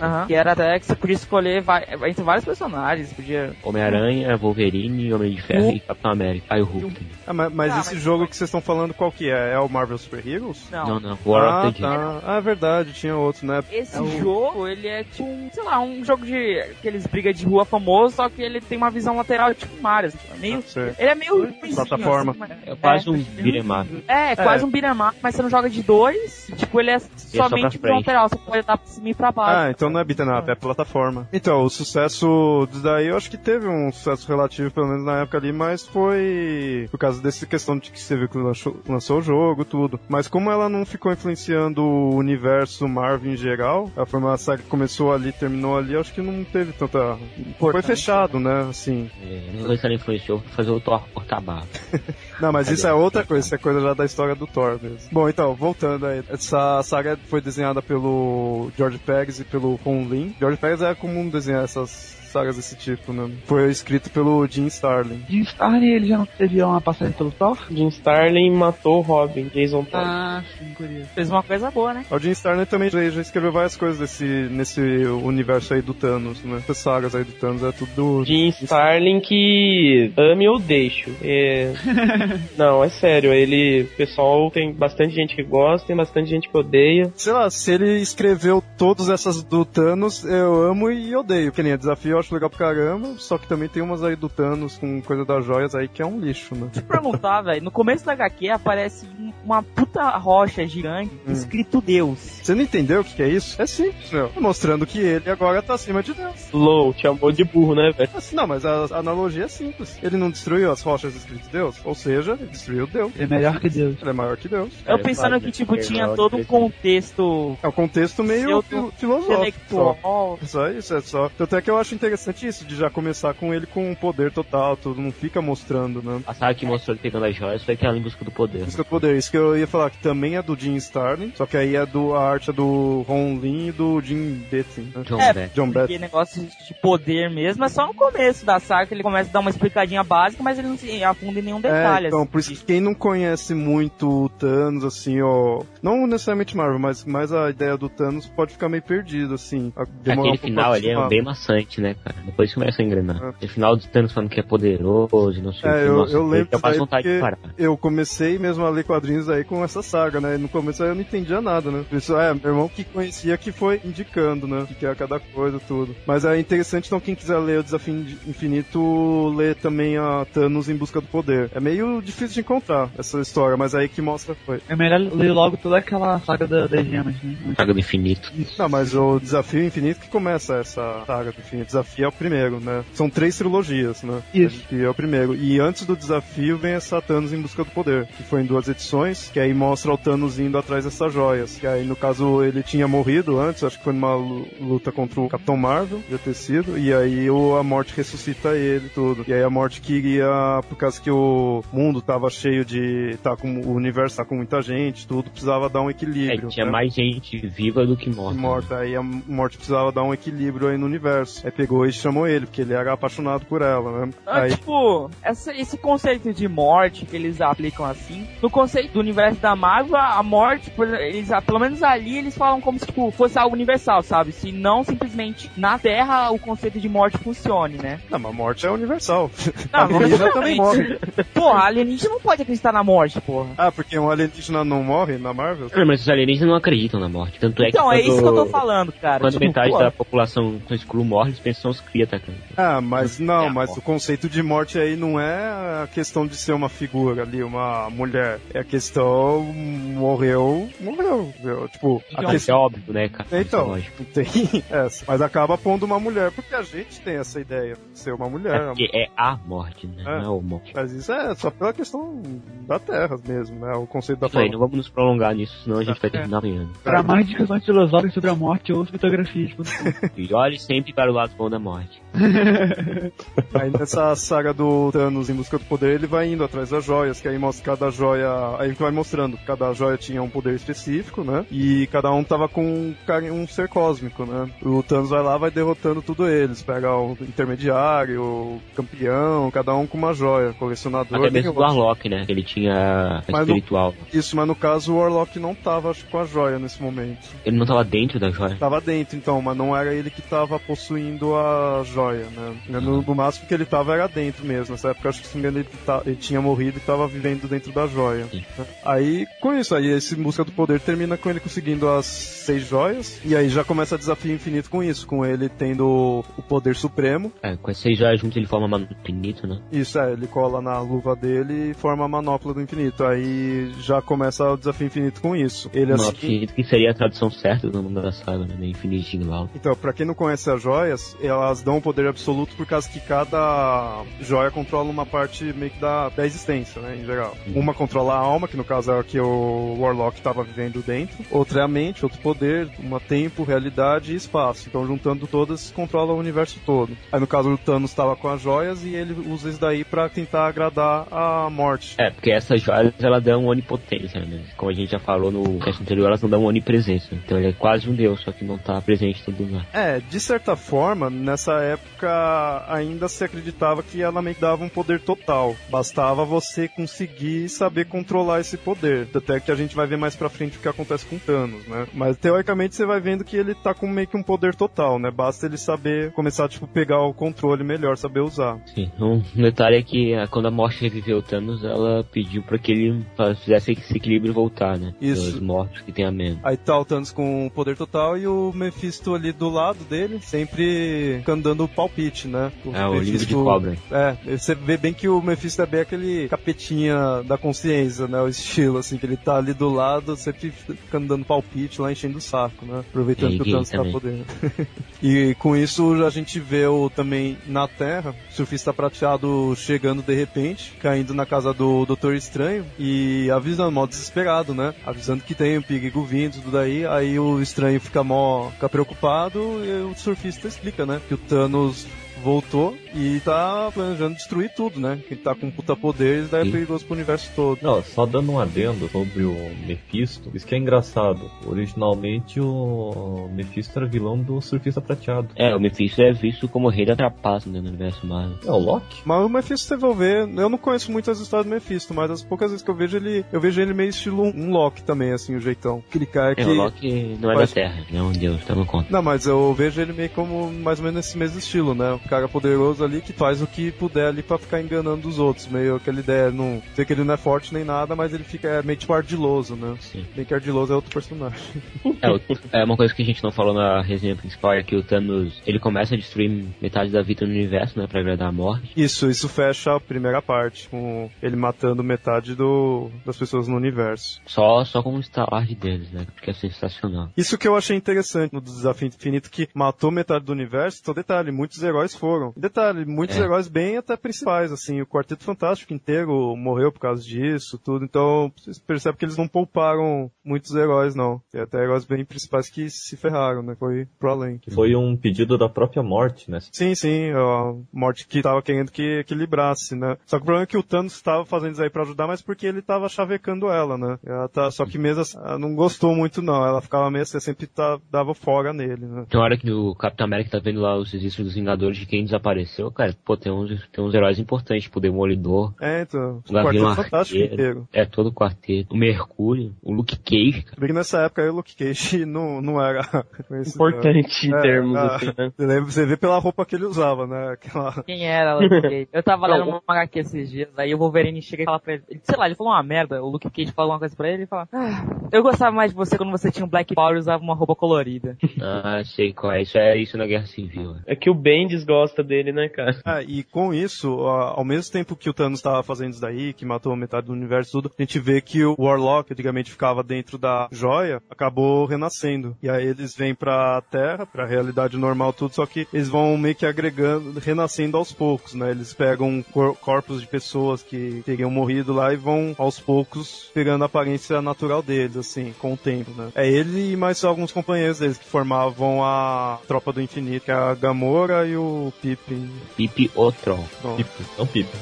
Aham. Que era até que você podia escolher vai- entre vários personagens, podia... Homem-Aranha, Wolverine, Homem de Ferro e Capitão América. Aí o Hulk. Ah, mas, mas Ah, esse mas- jogo que vocês estão falando, qual que é? É o Marvel Super Heroes? Não. Não, não. War ah, of the tá. Ah, é verdade, tinha outro, né? Esse É o- jogo, ele é tipo, um, sei lá, um jogo de aqueles briga de rua famoso, só que ele tem uma visão lateral tipo Mario, assim, é meio, Ah, ele é meio ruimzinho, Plataforma. assim, mas- É quase um beat'em up. É, é quase um up, mas você não joga de dois, tipo, ele é só somente pra pro frente. lateral, você pode dar pra cima e pra baixo. Ah, então não é beat'em up, é plataforma. Então, o sucesso daí, eu acho que teve um sucesso relativo, pelo menos na época ali, mas foi por causa dessa questão de que você viu que lançou, lançou o jogo, tudo. Mas como ela não ficou influenciando o universo Marvel em geral, ela foi uma saga que começou ali, terminou ali, eu acho que não teve tanta... Foi fechado, né, assim. É, não sei se ela influenciou pra fazer o Thor cortar barro. Não, mas isso é outra coisa, isso é coisa já da história do Thor mesmo. Bom, então, voltando aí. Essa saga foi desenhada pelo George Peggs e pelo Ron Lin. George Peggs era comum desenhar essas sagas desse tipo, né? Foi escrito pelo Jim Starlin. Jim Starlin, ele já não teve uma passagem pelo Thor? Jim Starlin matou o Robin, Jason Todd. Ah, sim, curioso. Fez uma coisa boa, né? O Jim Starlin também já, escreveu várias coisas desse, nesse universo aí do Thanos, né? Essas sagas aí do Thanos é tudo do... Jim Starlin que ame ou deixo. É... não, é sério, ele, o pessoal tem bastante gente que gosta, tem bastante gente que odeia. Sei lá, se ele escreveu todas essas do Thanos, eu amo e odeio. Que nem a desafio eu acho legal pra caramba, só que também tem umas aí do Thanos com coisa das joias aí que é um lixo, né? Deixa eu perguntar, velho. No começo da HQ aparece uma puta rocha gigante Hum. escrito Deus. Você não entendeu o que, que é isso? É simples, meu. Mostrando que ele agora tá acima de Deus. Low, te chamou de burro, né, velho? Assim, não, mas a, a analogia é simples. Ele não destruiu as rochas escritas Deus, ou seja, ele destruiu Deus. Ele é melhor que Deus. Ele é maior que Deus. Eu É, pensando que, tipo, É, tinha todo um é contexto É um contexto meio fil- filosófico. Só. intelectual. Só isso, é só. Tanto é que eu acho interessante isso, de já começar com ele com um poder total, tudo, não fica mostrando, né? A saga que mostrou ele pegando as joias foi aquela em busca do poder. Busca do poder, isso que eu ia falar, que também é do Jim Starlin, só que aí é do, a arte é do Ron Lin e do Jim Betting, né? John É, Beck. John negócio de poder mesmo é só no começo da saga que ele começa a dar uma explicadinha básica, mas ele não se afunda em nenhum detalhe. É, então, assim. por isso que quem não conhece muito o Thanos, assim, ó. Não necessariamente Marvel, mas mais a ideia do Thanos pode ficar meio perdido, assim. um Aquele pouco final ali é bem maçante, né, cara? Depois começa a engrenar. É. O final do Thanos falando que é poderoso, não sei o É, que. eu, nossa, eu lembro daí vontade de porque parar. eu comecei mesmo a ler quadrinhos aí com essa saga, né? No começo aí eu não entendia nada, né? Por Isso é, meu irmão que conhecia que foi indicando, né? O que era cada coisa, tudo. Mas é interessante, então, quem quiser ler o Desafio Infinito, ler também a Thanos em Busca do Poder. É meio difícil de encontrar essa história, mas aí que mostra foi. É melhor ler logo toda aquela saga da- das gemas, né? Saga do infinito. Não, mas o Desafio Infinito que começa essa saga do Infinito. Desafio é o primeiro, né? São três trilogias, né? Isso. Que é o primeiro. E antes do desafio vem essa Thanos em Busca do Poder, que foi em duas edições, que aí mostra o Thanos indo atrás dessas joias. Que aí, no caso, ele tinha morrido antes, acho que foi numa lu- luta contra o Capitão Marvel, já ter sido. E aí o, a morte ressuscita ele tudo. E aí a morte queria, por causa que o mundo tava cheio de. tá com o universo tá com muita gente, tudo, precisava dar um É, equilíbrio. tinha né? mais gente viva do que morta. né? morta. Aí a morte precisava dar um equilíbrio aí no universo. Aí pegou e chamou ele, porque ele era apaixonado por ela, né? Ah, Aí, tipo, essa- esse conceito de morte que eles aplicam assim, no conceito do universo da Marvel, a morte, por- eles, ah, pelo menos ali, eles falam como se tipo, fosse algo universal, sabe? Se não simplesmente na Terra o conceito de morte funcione, né? não, mas a morte é universal. Não, a alienígena também morre. Porra, alienígena não pode acreditar na morte, porra. Ah, porque um alienígena não morre na Marvel? Não, mas os alienígenas não acreditam na morte. Tanto é que Então, é quando, isso que eu tô falando, cara. quando Tipo, metade pô, da população com Skrull morre, eles pensam os cria atacando. Ah, mas É não, a mas morte. o conceito de morte aí não é a questão de ser uma figura ali, uma mulher. É a questão morreu, morreu. viu? Tipo, a Mas questão é óbvio, né, cara? É Então, tem essa. Mas acaba pondo uma mulher, porque a gente tem essa ideia de ser uma mulher. É porque é a morte, né? É. Não é o morte. Mas isso é só pela questão da Terra mesmo, né? O conceito da Isso aí, forma. não vamos nos prolongar nisso, senão a gente vai terminar amanhã. Pra mais discussões filosóficas sobre a morte, ouço fotografias. E olhe sempre para o lado bom da morte. Aí nessa saga do Thanos em busca do poder, ele vai indo atrás das joias, que aí mostra cada joia. Aí vai mostrando que cada joia tinha um poder específico, né? E cada um tava com um, um ser cósmico, né? O Thanos vai lá, vai derrotando tudo eles. Pega o intermediário, o campeão, cada um com uma joia, colecionador. Até mesmo do Warlock, né? Ele tinha Mas no- espiritual. Isso, mas no caso o Warlock não tava, acho, com a joia nesse momento. Ele não tava dentro da joia. Tava dentro, então, mas não era ele que tava possuindo a joia, né? No, no máximo que ele tava era dentro mesmo. Nessa época, acho que se não me engano, ele, tá- ele tinha morrido e tava vivendo dentro da joia. Sim. Aí, com isso, aí esse Busca do Poder termina com ele conseguindo as seis joias. E aí já começa o desafio infinito com isso, com ele tendo o poder supremo. É, com as seis joias juntos ele forma mano infinito, né? Isso, é, ele cola na luva dele e forma a manopla do infinito. Aí já começa o desafio infinito com isso. Ele Mano assim. infinito, que seria a tradução certa do nome da saga, né? Infinity Glau. Então, pra quem não conhece as joias, elas dão um poder absoluto por causa que cada joia controla uma parte meio que da, da existência, né, em geral. Uma controla a alma, que no caso é a que o Warlock estava vivendo dentro. Outra é a mente, outro poder, uma tempo, realidade e espaço. Então, juntando todas, controla o universo todo. Aí, no caso, o Thanos estava com as joias e ele usa isso daí pra tentar agradar a morte. É, porque essas joias ela dão onipotência, né? Como a gente já falou no cast anterior, elas não dão onipresença. Então ele é quase um deus, só que não tá presente todo lugar. É, de certa forma, nessa época ainda se acreditava que ela que dava um poder total. Bastava você conseguir saber controlar esse poder. Até que a gente vai ver mais pra frente o que acontece com Thanos, né? Mas teoricamente você vai vendo que ele tá com meio que um poder total, né? Basta ele saber começar, tipo, pegar o controle melhor, saber usar. Sim, um detalhe é que ah, quando a morte reviveu o Thanos, ela pediu pra que ele fizesse esse equilíbrio voltar, né? Isso. Os mortos que tem a menos. Aí tá o Thanos com o poder total e o Mephisto ali do lado dele, sempre ficando dando palpite, né? É, o livro de cobra. É, você vê bem que o Mephisto é bem aquele capetinha da consciência, né? O estilo, assim, que ele tá ali do lado, sempre ficando dando palpite lá, enchendo o saco, né? Aproveitando que o Thanos tá podendo. e com isso a gente vê o, também na Terra, o surfista prateado chegando de repente, caindo na casa do Doutor Estranho e avisando, mó desesperado, né? Avisando que tem um perigo vindo, tudo daí. Aí o Estranho fica mó, fica preocupado e o surfista explica, né? Que o Thanos voltou e tá planejando destruir tudo, né? Que ele tá com puta poder e daí é perigoso pro universo todo. Não, só dando um adendo sobre o Mephisto, isso que é engraçado. Originalmente o Mephisto era vilão do Surfista Prateado. É, o Mephisto é visto como o rei da trapaça né, no universo Marvel. É o Loki? Mas o Mephisto você vai ver, eu não conheço muito as histórias do Mephisto, mas as poucas vezes que eu vejo ele, eu vejo ele meio estilo um Loki também, assim, o jeitão. Aquele cara que... É, o Loki não é faz- da Terra, ele é um deus, tamo conta. Não, mas eu vejo ele meio como mais ou menos nesse mesmo estilo, né? O cara poderoso ali que faz o que puder ali pra ficar enganando os outros. Meio aquela ideia, não sei que ele não é forte nem nada, mas ele fica é, meio tipo ardiloso, né? Sim. Bem que ardiloso é outro personagem. É, é uma coisa que a gente não falou na resenha principal é que o Thanos, ele começa a destruir metade da vida no universo, né, pra agradar a morte. Isso, isso fecha a primeira parte, com ele matando metade do, das pessoas no universo. Só, só com o estalar deles, né, que é sensacional. Isso que eu achei interessante no Desafio Infinito, que matou metade do universo, então detalhe, muitos heróis foram. Detalhe, muitos É. heróis bem até principais, assim, o Quarteto Fantástico inteiro morreu por causa disso, tudo, então você percebe que eles não pouparam muitos heróis, não. Tem até heróis bem principais que se ferraram, né, foi pro além. Foi um pedido da própria morte, né? Sim, sim, a morte que tava querendo que equilibrasse, né? Só que o problema é que o Thanos estava fazendo isso aí pra ajudar, mas porque ele tava chavecando ela, né? Ela tá, só que mesmo assim, ela não gostou muito não, ela ficava meio assim, sempre tá, dava fora nele, né? Tem hora que o Capitão América tá vendo lá os registros dos Vingadores de quem desapareceu, cara, pô, tem uns, tem uns heróis importantes, tipo o Demolidor, É, então, o o Gavião Fantástico inteiro. é, todo o quarteto, o Mercúrio, o Luke Cage, cara. Bem que nessa época aí o Luke Cage não, não era conhecido, Importante em É, termos ah, assim, né? Você, lembra, você vê pela roupa que ele usava, né? Aquela... Quem era Luke Cage? Eu tava lendo Não. uma HQ esses dias, aí o Wolverine chega e fala pra ele, sei lá, ele falou uma merda, o Luke Cage fala uma coisa pra ele e fala, ah, eu gostava mais de você quando você tinha um Black Power e usava uma roupa colorida. Ah, sei qual é, isso é isso na Guerra Civil. né? É que o Bendis gosta dele, né, cara? Ah, e com isso, ao mesmo tempo que o Thanos estava fazendo isso daí, que matou metade do universo tudo, a gente vê que o Warlock, antigamente ficava dentro da joia, acabou renascendo. E aí eles vêm pra Terra, pra realidade normal tudo, só que eles vão meio que agregando, renascendo aos poucos, né? Eles pegam cor- corpos de pessoas que teriam morrido lá e vão aos poucos pegando a aparência natural deles, assim, com o tempo, né? É ele e mais alguns companheiros deles que formavam a Tropa do Infinito, que é a Gamora e o Pippin. Pipe o Troll. Pipa, não pipa.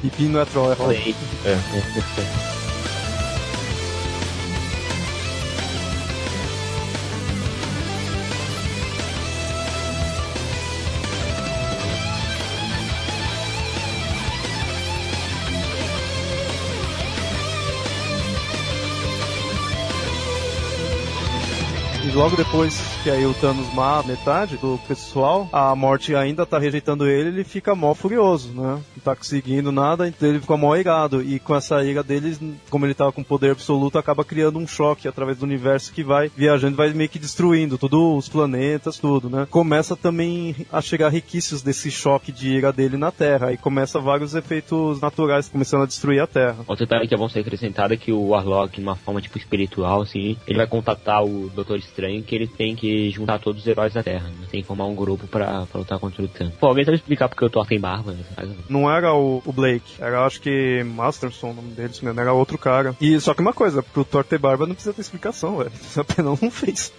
Pippin não é troll, é. Falei. É. E logo depois que aí o Thanos mata metade do pessoal, a morte ainda tá rejeitando ele, ele fica mó furioso, né? Não tá conseguindo nada, então ele fica mó irado. E com essa ira deles, como ele tava com poder absoluto, acaba criando um choque através do universo que vai viajando vai meio que destruindo todos os planetas, tudo, né? Começa também a chegar riquícios desse choque de ira dele na Terra. Aí começa vários efeitos naturais começando a destruir a Terra. Outro detalhe que é bom ser acrescentado é que o Warlock, de uma forma tipo espiritual, assim, ele vai contatar o Doutor Estranho que ele tem que juntar todos os heróis da Terra, né? Tem que formar um grupo pra, pra lutar contra o Thanos. Pô, alguém sabe explicar porque o Thor tem barba, né? Não era o, o Blake, era acho que Masterson, o nome deles mesmo, era outro cara. E só que uma coisa, pro Thor ter barba não precisa ter explicação, velho. Você apenas não fez.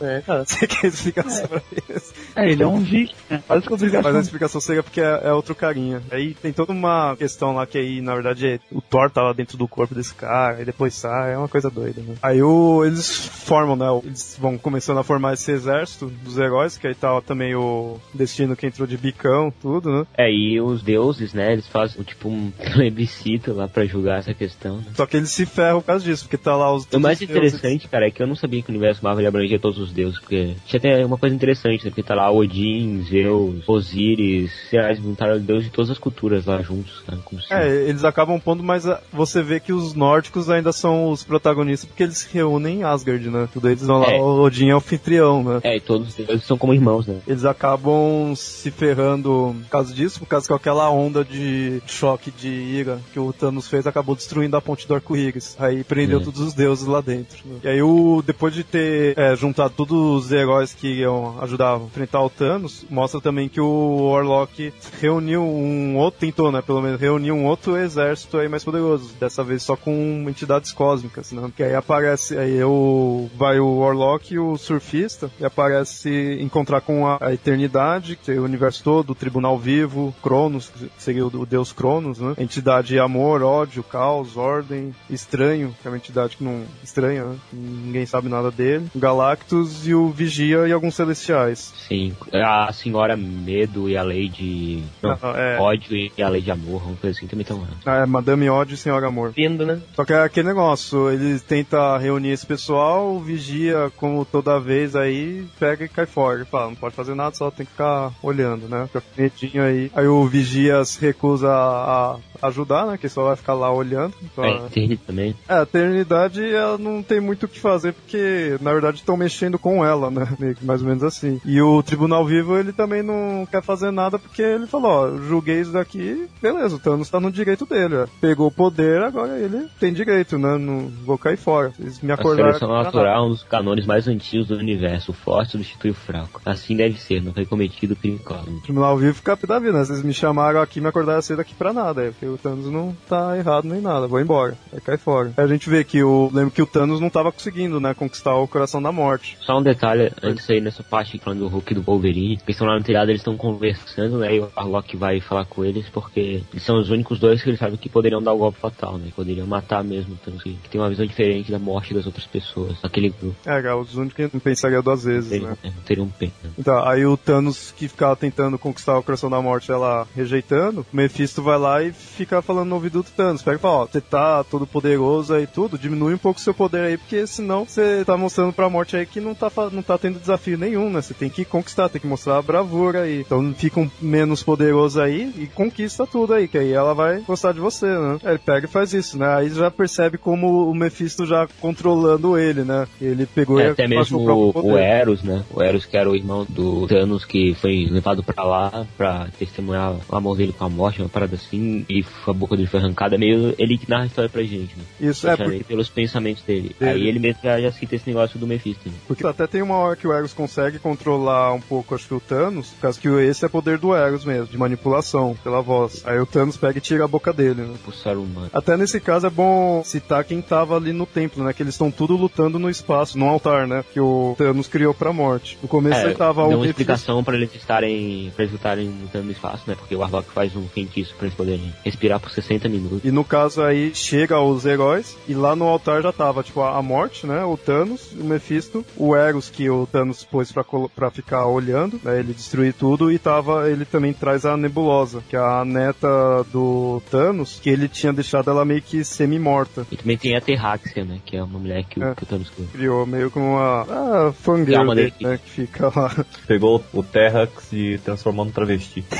É, cara. Você quer explicação pra eles? É, ele é um viking, né? Que obrigação. Mas a explicação seria porque é, é outro carinha. Aí tem toda uma questão lá que aí, na verdade, é, o Thor tava dentro do corpo desse cara, e depois sai, é uma coisa doida, né? Aí o, eles formam, né? eles vão começando a formar esse exército dos heróis, que aí tá também o Destino que entrou de bicão, tudo, né? É, e os deuses, né, eles fazem tipo um plebiscito lá pra julgar essa questão, né? Só que eles se ferram por causa disso, porque tá lá os O mais os deuses. interessante, cara, é que eu não sabia que o universo Marvel abrangia todos os deuses, porque tinha até uma coisa interessante, né? Porque tá lá Odin, Zeus, Osíris, eles juntaram deuses de todas as culturas lá juntos, se... É, eles acabam pondo, mas ah, você vê que os nórdicos ainda são os protagonistas porque eles se reúnem em Asgard, né? Tudo eles vão lá, É. o Odin é o anfitrião, né? É, e todos os deuses são como irmãos, né? Eles acabam se ferrando por causa disso, por causa que aquela onda de choque de ira que o Thanos fez acabou destruindo a ponte do arco-íris. Aí prendeu É. todos os deuses lá dentro. né? E aí, o, depois de ter é, juntado todos os heróis que iam ajudar a enfrentar o Thanos, mostra também que o Warlock reuniu um outro, tentou, né, pelo menos, reuniu um outro exército aí mais poderoso. Dessa vez só com entidades cósmicas, né? Que aí aparece, aí o, vai o Warlock e o Surfista, e aparece encontrar com a, a Eternidade, que é o universo todo, o Tribunal Vivo, Cronos, que seria o, o deus Cronos, né? Entidade amor, ódio, caos, ordem, estranho, que é uma entidade que não, estranha, né? Ninguém sabe nada dele. Galactus e o Vigia e alguns celestiais. Sim, a senhora Medo e a Lady... Não, Ah, é. Ódio e a Lady Amor, uma coisa assim também estão lá. Ah, é Madame Ódio e Senhora Amor. Vindo, né? Só que é aquele negócio, ele tenta reunir esse pessoal, o vigia, como toda vez aí, pega e cai fora. Ele fala, não pode fazer nada, só tem que ficar olhando, né? Fica com medinho aí. Aí o vigia se recusa a a ajudar, né? Que só vai ficar lá olhando. Então, É, Eternity também. é, a Eternidade ela não tem muito o que fazer, porque na verdade estão mexendo com ela, né? Mais ou menos assim. E o Tribunal Vivo ele também não quer fazer nada porque ele falou: ó, julguei isso daqui, beleza, o Thanos tá no direito dele. ó. Pegou o poder, agora ele tem direito, né? Não vou cair fora. Eles me A acordaram. seleção pra natural um dos canones mais antigos do universo. O forte substitui o fraco. Assim deve ser, não foi cometido crime cósmico. Tribunal Vivo fica da vida, né? Vocês me chamaram aqui me acordaram cedo aqui pra nada. Aí, porque o Thanos não tá errado nem nada, vou embora. Aí cai fora. Aí a gente vê que o. Lembro que o Thanos não tava conseguindo, né? Conquistar o coração da morte. Só um detalhe, antes aí nessa parte falando do Hulk e do Wolverine, eles estão lá no telhado, eles estão conversando, né? E o Warlock vai falar com eles porque eles são os únicos dois que eles sabem que poderiam dar o golpe fatal, né? Poderiam matar mesmo, o Thanos, que, que tem uma visão diferente da morte das outras pessoas. Aquele grupo. É, cara, os únicos que não pensariam duas vezes, Teriam, né? é, teriam pena. Então, aí o Thanos que ficava tentando conquistar o coração da morte, ela rejeitando, o Mephisto vai lá e fica falando no ouvido do Thanos. Pega e fala, ó, você tá todo poderoso aí tudo, diminui um pouco o seu poder aí, porque senão você tá mostrando pra morte aí que não tá, não tá tendo desafio nenhum, né? Você tem que conquistar, tem que mostrar a bravura aí. Então fica um menos poderoso aí e conquista tudo aí, que aí ela vai gostar de você, né? Aí ele pega e faz isso, né? Aí já percebe como o Mephisto já controlando ele, né? Ele pegou É, e até mesmo o. Eros, né? O Eros que era o irmão do Thanos que foi levado pra lá pra testemunhar o amor dele com a morte, uma parada assim, e a boca dele foi arrancada, meio ele que narra a história pra gente, né? Isso, é, porque- pelos pensamentos dele. Dele. Aí ele mesmo já, já cita esse negócio do Mephisto. Né? Porque até tem uma hora que o Eros consegue controlar um pouco, acho que o Thanos, por causa que esse é poder do Eros mesmo, de manipulação pela voz. Aí o Thanos pega e tira a boca dele, né? O Saruman. Até nesse caso é bom citar quem tava ali no templo, né? Que eles estão tudo lutando no espaço, no altar, né? Que o Thanos criou pra morte. No começo É, ele tava deu o uma explicação pra eles estarem, pra eles lutarem lutando no espaço, né? Porque o Warlock faz um feitiço pra eles poderem respirar por 60 minutos. E no caso aí, chega os heróis, e lá no altar já tava, tipo, a a morte, né? O Thanos, o Mephisto, o Eros, que o Thanos pôs pra, pra ficar olhando, né? Ele destruir tudo, e tava, ele também traz a Nebulosa, que é a neta do Thanos, que ele tinha deixado ela meio que semi-morta. E também tem a Terráxia, né? Que é uma mulher que, o- que o Thanos criou. Criou meio como uma ah, É fangirl dele. né? Que fica lá. Pegou o Terrax e transformou no travesti.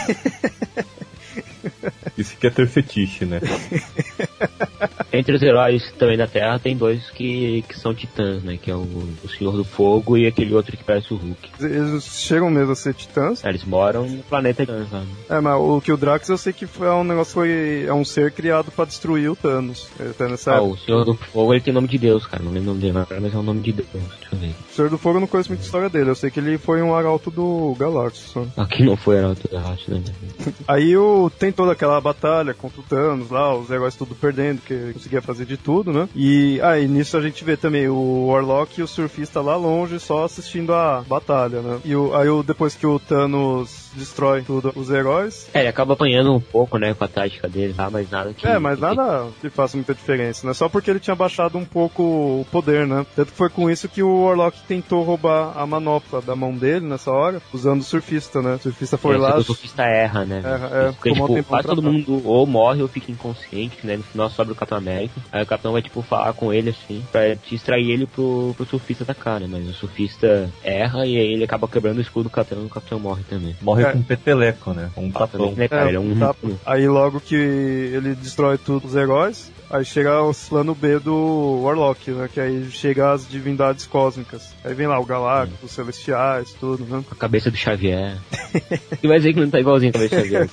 Isso que é ter fetiche, né? Entre os heróis também da Terra tem dois que, que são titãs, né? Que é o, o Senhor do Fogo e aquele outro que parece o Hulk. Eles chegam mesmo a ser titãs. É, Eles moram no planeta Titãs, sabe? É, mas o que o Drax eu sei que foi um negócio foi é um ser criado pra destruir o Thanos. Até nessa Ah, época. o Senhor do Fogo ele tem nome de Deus, cara. Não lembro o nome dele agora, mas é o nome de Deus. Deixa eu ver. O Senhor do Fogo eu não conheço muita história dele, eu sei que ele foi um arauto do Galactus. só. Aqui não foi Arauto da Racha, né? Aí o, tem toda aquela batalha contra o Thanos lá, os heróis tudo perdendo, que conseguia fazer de tudo, né? E aí ah, nisso a gente vê também o Warlock e o surfista lá longe só assistindo a batalha, né? E o, aí o, depois que o Thanos destrói tudo os heróis. É, ele acaba apanhando um pouco, né, com a tática dele lá, mas nada que. É, mas nada que faça muita diferença, né? Só porque ele tinha baixado um pouco o poder, né? Tanto que foi com isso que o Warlock tentou roubar a manopla da mão dele nessa hora, usando o surfista, né? O surfista foi é, lá. O surfista erra, né? Erra, é, porque, tipo, quase todo mundo ou morre ou fica inconsciente, né? No final sobra o Capitão América. Aí o Capitão vai, tipo, falar com ele assim, pra distrair ele pro, pro surfista atacar, né? Mas o surfista erra e aí ele acaba quebrando o escudo do Capitão e o Capitão morre também. Morre É. com um peteleco, né? Um tapão. Ele é um- tá. Aí logo que ele destrói tudo os heróis, aí chega o plano B do Warlock, né? Que aí chega as divindades cósmicas. Aí vem lá o Galactus, os Celestiais, tudo, né? A cabeça do Xavier. e vai dizer que não tá igualzinho a cabeça do Xavier.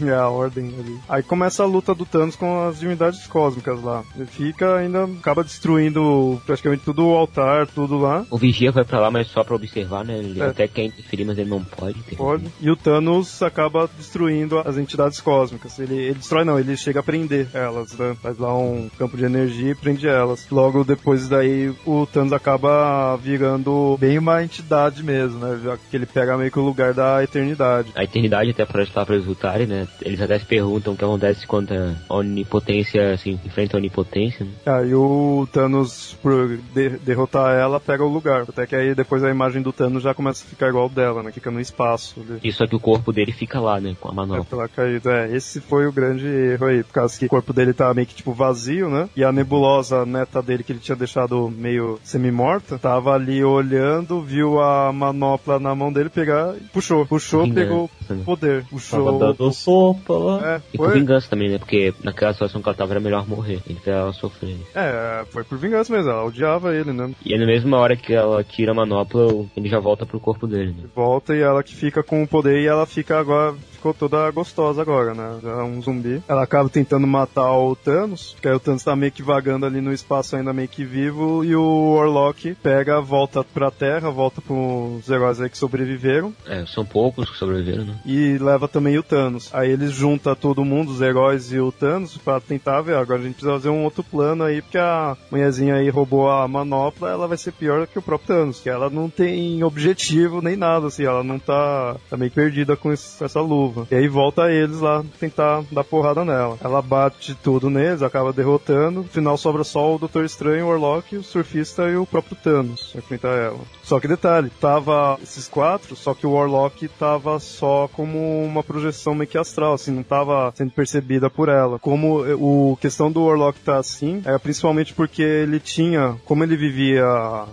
Que é. É a ordem ali. Aí começa a luta do Thanos com as divindades cósmicas lá. Ele fica ainda, acaba destruindo praticamente tudo o altar, tudo lá. O Vigia vai pra lá, mas só pra observar, né? Ele É. até quer interferir, mas ele não pode. Pode. E o Thanos acaba destruindo as entidades cósmicas. Ele, ele destrói, não, ele chega a prender elas, né? Faz lá um campo de energia e prende elas. Logo depois daí, o Thanos acaba virando bem uma entidade mesmo, né? Que ele pega meio que o lugar da eternidade. A eternidade até para lá pra eles lutarem, né? Eles até se perguntam o que acontece quando a onipotência, assim, enfrenta a onipotência, né? Aí o Thanos, por de- derrotar ela, pega o lugar. Até que aí depois a imagem do Thanos já começa a ficar igual dela, né? Fica no espaço. ali. E só que o corpo dele fica lá, né? Com a É, manopla. pela caída. É, esse foi o grande erro aí, por causa que o corpo dele tá meio que tipo vazio, né? E a nebulosa neta dele que ele tinha deixado meio semi-morta, tava ali olhando, viu a manopla na mão dele pegar e puxou. Puxou, Vingança, pegou né? poder. Puxou. Tava dando sopa lá. É, E por vingança também, né? Porque naquela situação que ela tava era melhor morrer. Fez ela sofrer. é, foi por vingança mesmo, ela odiava ele, né? E aí, na mesma hora que ela tira a manopla, ele já volta pro corpo dele, né? Volta e ela que fica com o poder e ela fica agora. Ficou toda gostosa agora, né? Já é um zumbi. Ela acaba tentando matar o Thanos, que aí o Thanos tá meio que vagando ali no espaço ainda meio que vivo, e o Warlock pega, volta pra Terra, volta pros heróis aí que sobreviveram, É, são poucos que sobreviveram, né? e leva também o Thanos. Aí eles juntam todo mundo, os heróis e o Thanos, pra tentar ver. Agora a gente precisa fazer um outro plano aí, porque a mulherzinha aí roubou a manopla, ela vai ser pior que o próprio Thanos, que ela não tem objetivo nem nada, assim, ela não tá, tá meio perdida com essa luva. E aí volta eles lá tentar dar porrada nela. Ela bate tudo neles, acaba derrotando. No final sobra só o Doutor Estranho, o Warlock, o Surfista e o próprio Thanos enfrentar ela. Só que detalhe, tava esses quatro, só que o Warlock tava só como uma projeção meio que astral, assim, não tava sendo percebida por ela. Como eh, o questão do Warlock tá assim, é principalmente porque ele tinha, como ele vivia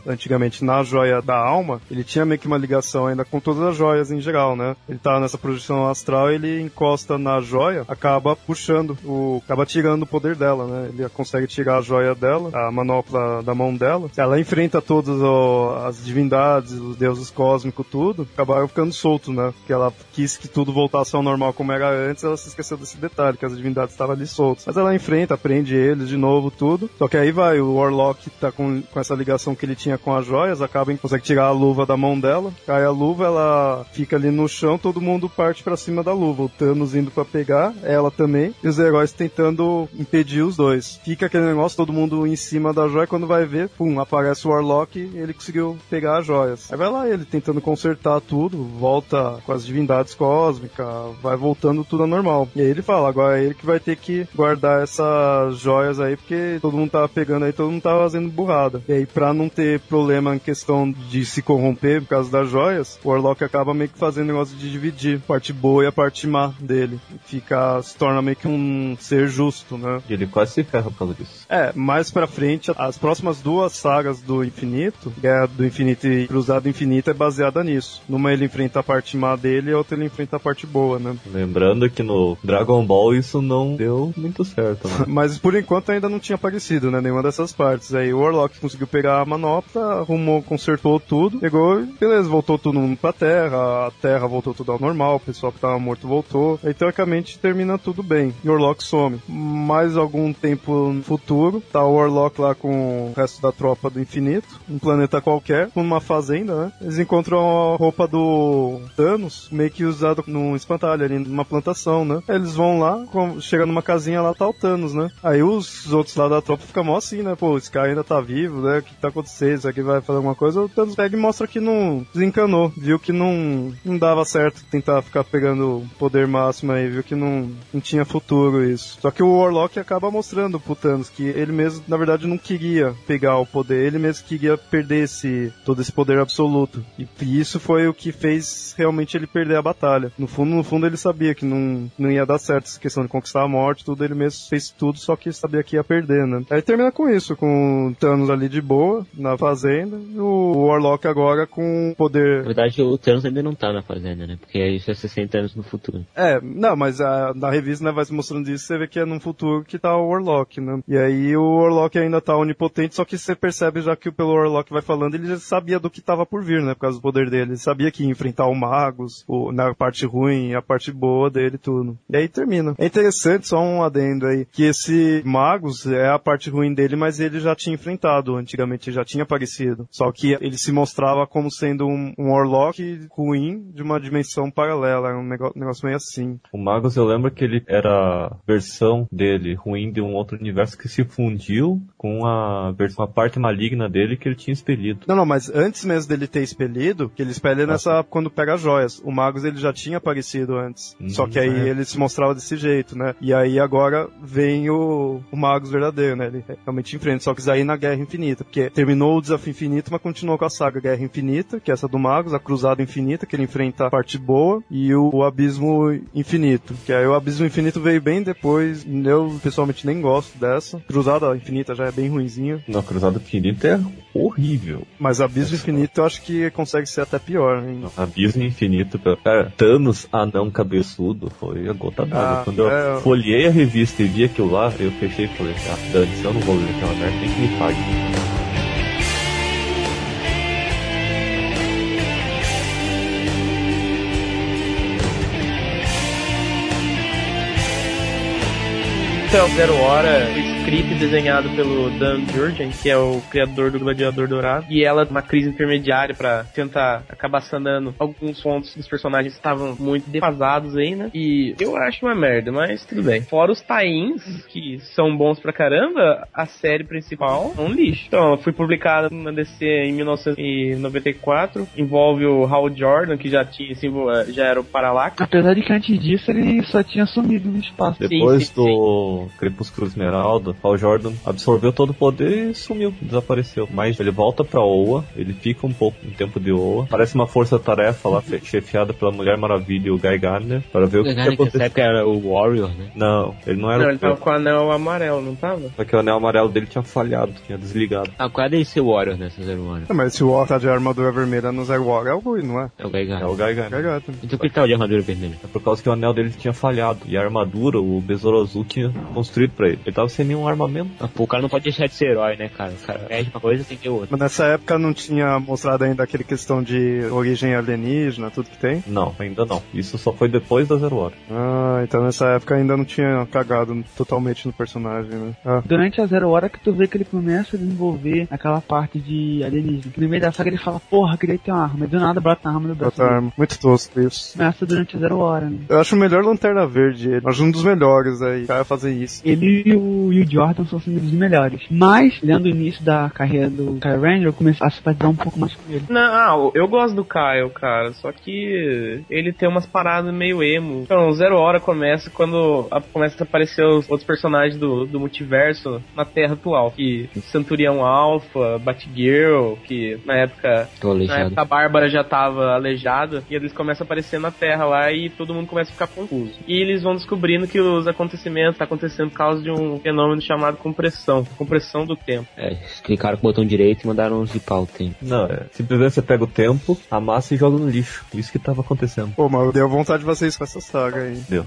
antigamente na joia da alma, ele tinha meio que uma ligação ainda com todas as joias em geral, né? Ele tava nessa projeção astral, ele encosta na joia, acaba puxando, o, acaba tirando o poder dela, né? Ele consegue tirar a joia dela, a manopla da mão dela. Ela enfrenta todas as divindades, os deuses cósmicos, tudo, acabaram ficando soltos, né? Porque ela quis que tudo voltasse ao normal como era antes, ela se esqueceu desse detalhe, que as divindades estavam ali soltas. Mas ela enfrenta, prende eles de novo, tudo. Só que aí vai, o Warlock tá com, com essa ligação que ele tinha com as joias, acaba em consegue tirar a luva da mão dela. Aí a luva, ela fica ali no chão, todo mundo parte pra cima da luva. O Thanos indo pra pegar, ela também, e os heróis tentando impedir os dois. Fica aquele negócio, todo mundo em cima da joia, quando vai ver, pum, aparece o Warlock e ele conseguiu pegar as joias. Aí vai lá ele tentando consertar tudo, volta com as divindades cósmicas, vai voltando tudo ao normal. E aí ele fala, agora é ele que vai ter que guardar essas joias aí, porque todo mundo tava pegando aí, todo mundo tava fazendo burrada. E aí, pra não ter problema em questão de se corromper por causa das joias, o Warlock acaba meio que fazendo negócio de dividir a parte boa e a parte má dele. Fica, se torna meio que um ser justo, né? E ele quase se ferra por causa disso. É, mais pra frente, as próximas duas sagas do Infinito, Guerra do Infinito e Cruzado Infinito, é baseada nisso. Numa ele enfrenta a parte má dele e a outra ele enfrenta a parte boa, né? Lembrando que no Dragon Ball isso não deu muito certo, né? Mas por enquanto ainda não tinha aparecido, né? Nenhuma dessas partes. Aí o Warlock conseguiu pegar a manopla, arrumou, consertou tudo, pegou e beleza, voltou mundo pra Terra, a Terra voltou tudo ao normal, o pessoal que tava tava morto voltou. Aí teoricamente termina tudo bem. E o Orlok some. Mais algum tempo no futuro, tá o Orlok lá com o resto da tropa do infinito, um planeta qualquer, numa fazenda, né? Eles encontram a roupa do Thanos, meio que usado num espantalho ali, numa plantação, né? Eles vão lá, chega numa casinha lá, tá o Thanos, né? Aí os outros lá da tropa ficam mó assim, né? Pô, esse cara ainda tá vivo, né? O que tá acontecendo? Isso aqui vai fazer alguma coisa? O Thanos pega e mostra que não desencanou, viu que não, não dava certo tentar ficar pegando poder máximo aí, viu que não, não tinha futuro isso. Só que o Warlock acaba mostrando pro Thanos que ele mesmo, na verdade, não queria pegar o poder, ele mesmo queria perder esse, todo esse poder absoluto. E, e isso foi o que fez realmente ele perder a batalha. No fundo, no fundo, ele sabia que não, não ia dar certo essa questão de conquistar a morte, tudo, ele mesmo fez tudo, só que sabia que ia perder, né? Aí termina com isso, com o Thanos ali de boa, na fazenda, e o Warlock agora com Na poder verdade, o Thanos ainda não tá na fazenda, né? Porque isso é 60 anos no futuro. É, não, mas a, na revista, né, vai se mostrando isso, você vê que é num futuro que tá o Warlock, né? E aí o Warlock ainda tá onipotente, só que você percebe já que pelo Warlock vai falando, ele já sabia do que tava por vir, né? Por causa do poder dele. Ele sabia que ia enfrentar o Magus, o, na parte ruim a parte boa dele tudo. E aí termina. É interessante, só um adendo aí, que esse Magus é a parte ruim dele, mas ele já tinha enfrentado antigamente, já tinha aparecido. Só que ele se mostrava como sendo um, um Warlock ruim de uma dimensão paralela, um negócio, negócio meio assim. O Magus, eu lembro que ele era a versão dele ruim de um outro universo que se fundiu com a, versão, a parte maligna dele que ele tinha expelido. Não, não, mas antes mesmo dele ter expelido, que ele espelha nessa quando pega as joias. O Magus ele já tinha aparecido antes. Hum, só que aí é. ele se mostrava desse jeito, né? E aí agora vem o, o Magus verdadeiro, né? Ele realmente enfrenta. Só que isso aí na Guerra Infinita. Porque terminou o desafio infinito, mas continuou com a saga Guerra Infinita, que é essa do Magus, a Cruzada Infinita, que ele enfrenta a parte boa, e o, o Abismo Infinito. Que aí o Abismo Infinito veio bem depois. Eu pessoalmente nem gosto dessa. Cruzada Infinita já é bem ruinzinha. Não, Cruzado Infinito é horrível. Mas Abismo Infinito eu acho que consegue ser até pior, hein? Abismo Infinito, cara, Thanos anão cabeçudo, foi a gota d'água. Ah, Quando eu é. folhei a revista e vi aquilo lá, eu fechei e falei, ah, dane eu não vou ler aquela merda, tem que me pague. Então, Zero Hora, o script desenhado pelo Dan Jurgen, que é o criador do Gladiador Dourado, e ela uma crise intermediária pra tentar acabar sanando alguns pontos dos personagens que estavam muito defasados aí, né? E eu acho uma merda, mas tudo bem. Fora os tie-ins, que são bons pra caramba, a série principal é um lixo. Então, ela foi publicada na DC em 1994, envolve o Hal Jordan, que já tinha, assim, já era o Parallax. Apesar de que antes disso ele só tinha sumido no espaço. Depois do Crepúsculo Esmeralda, Paul Jordan absorveu todo o poder e sumiu, desapareceu. Mas ele volta pra Oa, ele fica um pouco um tempo de Oa. Parece uma força-tarefa lá, chefiada pela Mulher Maravilha e o Guy Gardner, para ver o que, que Nessa aconteceu. época era o Warrior, né? Não, ele não era Não, o ele tava com o anel amarelo, não tava? Só que o anel amarelo dele tinha falhado, tinha desligado. Ah, qual é dele ser Warrior nessa Zero Hora? É, mas se o War tá de armadura vermelha no Zero War é o Rui, não é? É o Gaigar. É o Guy Gardner. Então por que ele tava de armadura vermelha? É por causa que o anel dele tinha falhado. E a armadura, o Besouro Azul tinha construído pra ele. Ele tava sem nenhum armamento. Ah, pô, o cara não pode deixar de ser herói, né, cara? O cara pede uma coisa, tem que ter outra. Mas nessa época não tinha mostrado ainda aquele questão de origem alienígena, tudo que tem? Não, ainda não. Isso só foi depois da Zero Hora. Ah, então nessa época ainda não tinha cagado totalmente no personagem, né? Ah. Durante a Zero Hora que tu vê que ele começa a desenvolver aquela parte de alienígena. No meio da saga ele fala, porra, queria ter uma arma. E do nada brota a arma no braço. Dele. arma. Muito tosco isso. Começa durante a Zero Hora, né? Eu acho o melhor Lanterna Verde ele. Acho um dos melhores aí. O cara fazer isso. Ele e o, e o Jordan são sendo os melhores. Mas, lendo o início da carreira do Kyle Ranger, eu comecei a simpatizar um pouco mais com ele. Não, eu gosto do Kyle, cara, só que ele tem umas paradas meio emo. Então, Zero Hora começa quando a- começa a aparecer os outros personagens do, do multiverso na Terra atual. Que Centurião Alpha, Batgirl, que na época, Tô na época a Bárbara já tava aleijada, e eles começam a aparecer na Terra lá e todo mundo começa a ficar confuso. E eles vão descobrindo que os acontecimentos tá acontecendo por causa de um fenômeno chamado compressão, compressão do tempo. É, eles clicaram com o botão direito e mandaram zipar o tempo. Não, é. Simplesmente você pega o tempo, amassa e joga no lixo. Isso que tava acontecendo. Pô, mas deu vontade de vocês com essa saga aí. Deu.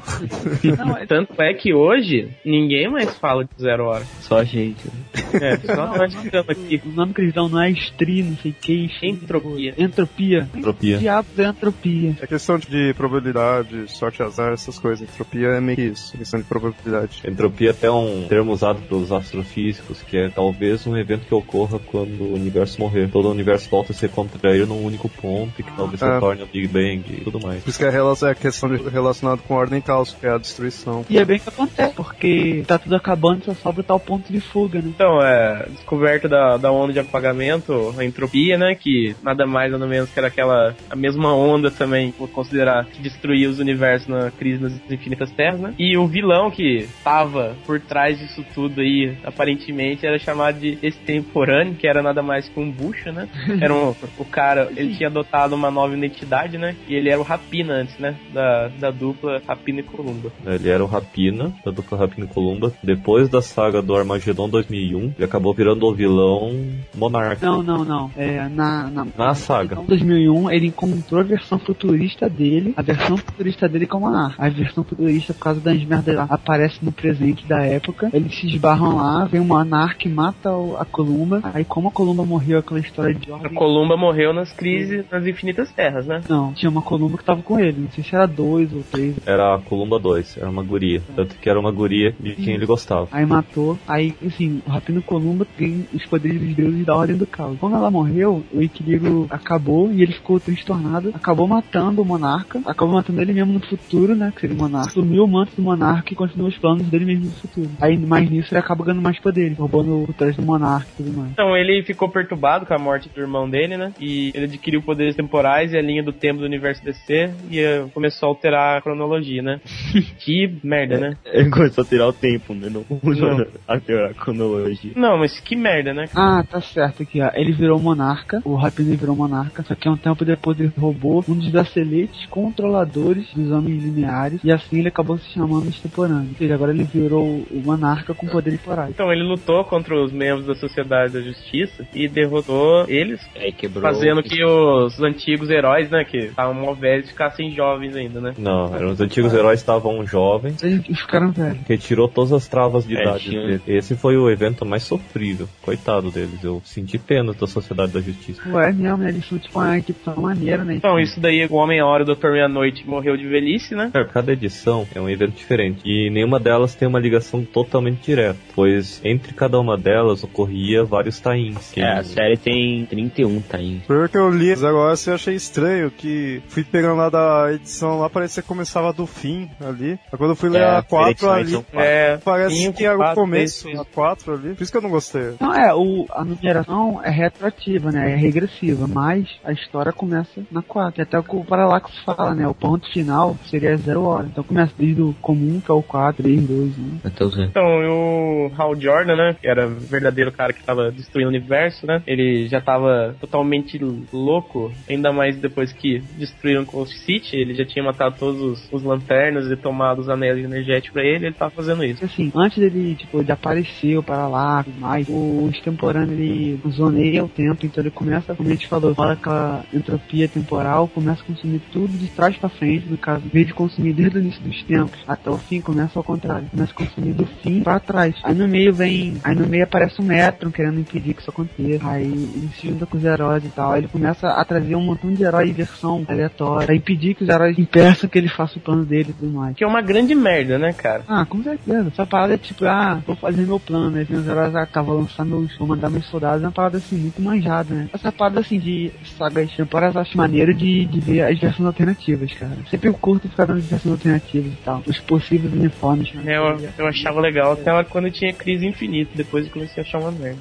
Tanto é que hoje ninguém mais fala de Zero Hora. Só a gente. né? É, só nós ficamos aqui. O nome que eles dão não é estri, não sei o que. Entropia. Entropia. Entropia. Diabos é entropia. É questão de probabilidade, sorte, azar, essas coisas. Entropia é meio que isso, questão de probabilidade. Entropia é até um termo usado pelos astrofísicos, que é talvez um evento que ocorra quando o universo morrer. Todo o universo volta a se contrair num único ponto e que talvez É. retorne ao Big Bang e tudo mais. Por isso que é, é questão relacionada com ordem e caos, que é a destruição. E é bem que acontece, porque tá tudo acabando, só sobra tal ponto de fuga, né? Então, é, descoberta da, da onda de apagamento, a entropia, né, que nada mais nada menos que era aquela, a mesma onda também, vou considerar, que destruía os universos na crise das infinitas terras, né, e o vilão que tava por trás disso tudo aí, aparentemente, era chamado de extemporâneo, que era nada mais que um bucha, né, era um, o cara, ele tinha adotado uma nova identidade, né, e ele era o Rapina antes, né, da, da dupla Rapina e Columba. Ele era o Rapina, da dupla Rapina e Columba. Depois da saga do Armagedon 2001, ele acabou virando o vilão Monarca. Não, não, não. É, na, na, Na saga. Em 2001, ele encontrou a versão futurista dele, a versão futurista dele com o Monarca. A versão futurista, por causa das merdas lá, aparece no presente da época. Eles se esbarram lá, vem o Monarca e mata a Columba. Aí, como a Columba morreu, aquela história de A ordem... Columba morreu nas crises nas infinitas terras, né? Não, tinha uma Columba que tava com ele. Não sei se era dois ou três. Era a Columba 2, era uma guria. Tanto que era uma guria de quem ele gostava. Aí matou. Aí, assim, o Rapino Columba tem os poderes dos deuses da Ordem do Caos. Quando ela morreu, o equilíbrio acabou e ele ficou transtornado. Acabou matando o monarca. Acabou matando ele mesmo no futuro, né? Que seria o monarca. Sumiu o manto do monarca e continuou os planos dele mesmo no futuro. Aí, mais nisso, ele acaba ganhando mais poderes. Roubando o traje do monarca e tudo mais. Então ele ficou perturbado com a morte do irmão dele, né? E ele adquiriu poderes temporais e a linha do tempo do universo DC e eh, começou a alterar a cronologia, né? que merda, né? Ele começou a tirar o tempo, né? Não Não. a teoria, a cronologia. Não, mas que merda, né? Ah, tá certo aqui, ó. Ele virou monarca, o Rapino virou monarca, só que um tempo depois ele roubou um dos braceletes controladores dos homens lineares, e assim ele acabou se chamando extemporâneo. Ou seja, agora ele virou o monarca com poder temporal. Então ele lutou contra os membros da Sociedade da Justiça e derrotou eles, quebrou. fazendo que os antigos heróis, né, que estavam mó velhos, ficassem jovens ainda, né? Não, eram os antigos heróis estavam jovens, Eles ficaram velhos. retirou todas as travas de É, idade tinha- dele. Esse foi o evento mais sofrível. Coitado deles, eu senti pena da Sociedade da Justiça. Ué, mesmo, né? Eles são tipo uma equipe tão maneira, né? Então, isso daí, o Homem-Hora e o Dr. Meia-Noite morreu de velhice, né? É, Cada edição é um evento diferente e nenhuma delas tem uma ligação totalmente direta, pois entre cada uma delas ocorria vários tains. que- É, a série tem 31 tains. Pelo que eu li agora, eu achei estranho que fui pegando lá da edição lá, parecia que começava do fim ali. Aí quando eu fui ler É, a 4 edições ali. É, parece cinco, que era o começo, a 4 ali. Por isso que eu não gostei. Não, é, o, a numeração é retroativa, né? É regressiva, mas a história começa na 4. E até o que o Parallax fala, né? O ponto final seria zero hora. Então começa desde o comum, que é o 4, 3, 2, 1. Até os Então, o Hal Jordan, né, que era o verdadeiro cara que tava destruindo o universo, né, ele já tava totalmente louco, ainda mais depois que destruíram Coast City, ele já tinha matado todos os, os lanternas e tomado os anéis energéticos pra ele, ele tava fazendo isso. Assim, antes dele, tipo, de aparecer o Parallax e mais, o extemporâneo ele zoneia o tempo, então ele começa, como a gente falou, fora aquela entropia temporal, começa a consumir tudo de trás pra frente, no caso, em vez de consumir desde o início dos tempos até o fim, começa ao contrário, começa a consumir do fim pra trás. Aí no meio vem, aí no meio aparece o Metron querendo impedir que isso aconteça, aí ele se junta com os heróis e tal, aí ele começa a trazer um montão de heróis em versão aleatória, pra impedir que os heróis impeçam que ele faça o plano dele e tudo mais. Que é uma grande merda, né, cara? Ah, com certeza. Essa parada é tipo, ah, vou fazer meu plano, aí meus heróis acabam lançando meus, vou mandar meus soldados, é uma parada assim, muito manjada, né? Essa parada assim de sagas eu acho maneiro de, de ver as versões alternativas, cara. Sempre eu curto ficar dando as versões alternativas e tal. Os possíveis uniformes. né? Eu, eu achava legal até hora quando tinha crise infinita, depois eu comecei a achar uma merda.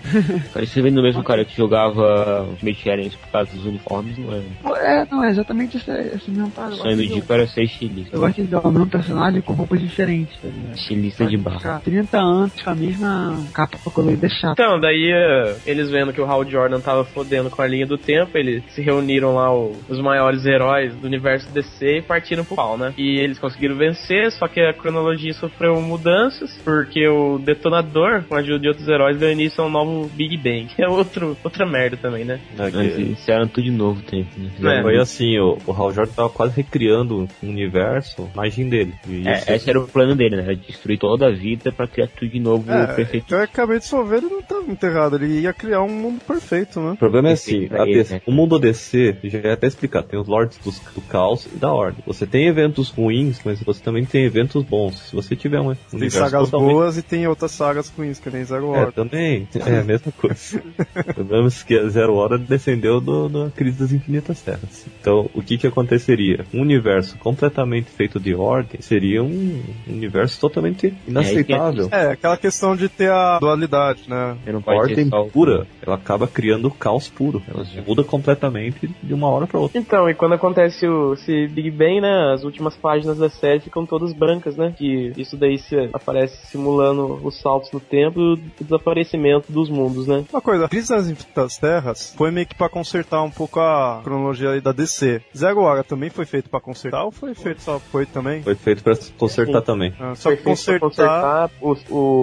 Parecia vendo o mesmo cara que jogava Ultimate Alliance por causa dos uniformes, não é? É, não, é exatamente essa, essa mesma parada. O sonho do Dico era ser estilista. Eu gosto de dar o mesmo personagem com roupas diferentes, tá ligado? Estilista de barra. Ficar 30 anos com a mesma capa pra colorida é chato. Então, daí eh, eles vendo que o Hal Jordan tava fodendo com a linha do tempo, eles se reuniram lá, o- os maiores heróis do universo DC e partiram pro pau, né? E eles conseguiram vencer, só que a cronologia sofreu mudanças, porque o detonador, com a ajuda de outros heróis, deu início a um novo Big Bang, que é outro, outra merda também, né? É, iniciaram tudo de novo, tempo, né? É. Foi assim, o, o Hal Jordan tava quase recriando um universo, imagem dele. É, isso- esse era o plano dele, né? Era destruir toda a vida pra criar tudo de novo É, perfeito. então é basicamente o Soveiro não estava enterrado, ele ia criar um mundo perfeito, né? O problema é assim, ele, DC né? o mundo DC, já é até explicado, tem os Lords dos- do, Caos e da Ordem. Você tem eventos ruins, mas você também tem eventos bons. Se você tiver um Tem universo sagas totalmente- boas e tem outras sagas ruins, que nem Zero É, Hora. também. É a mesma coisa. Lembramos que a Zero Hora descendeu do, da crise das infinitas terras. Então, o que que aconteceria? Um universo completamente feito de ordem seria um universo totalmente inaceitável. É, aquela questão de ter a dualidade, né? A ordem pura, ela acaba criando caos puro. Ela muda completamente de uma hora para outra. Então, e quando acontece o esse Big Bang, né, as últimas páginas da série ficam todas brancas, né? Que isso daí aparece simulando os saltos no tempo e o desaparecimento dos mundos, né? Uma coisa, a crise das infinitas terras foi meio que pra consertar um pouco a cronologia aí da DC. Zero Hora também foi feito pra consertar ou foi feito só foi também? Foi feito para consertar Sim. também. Ah, só Foi que pra consertar. consertar o,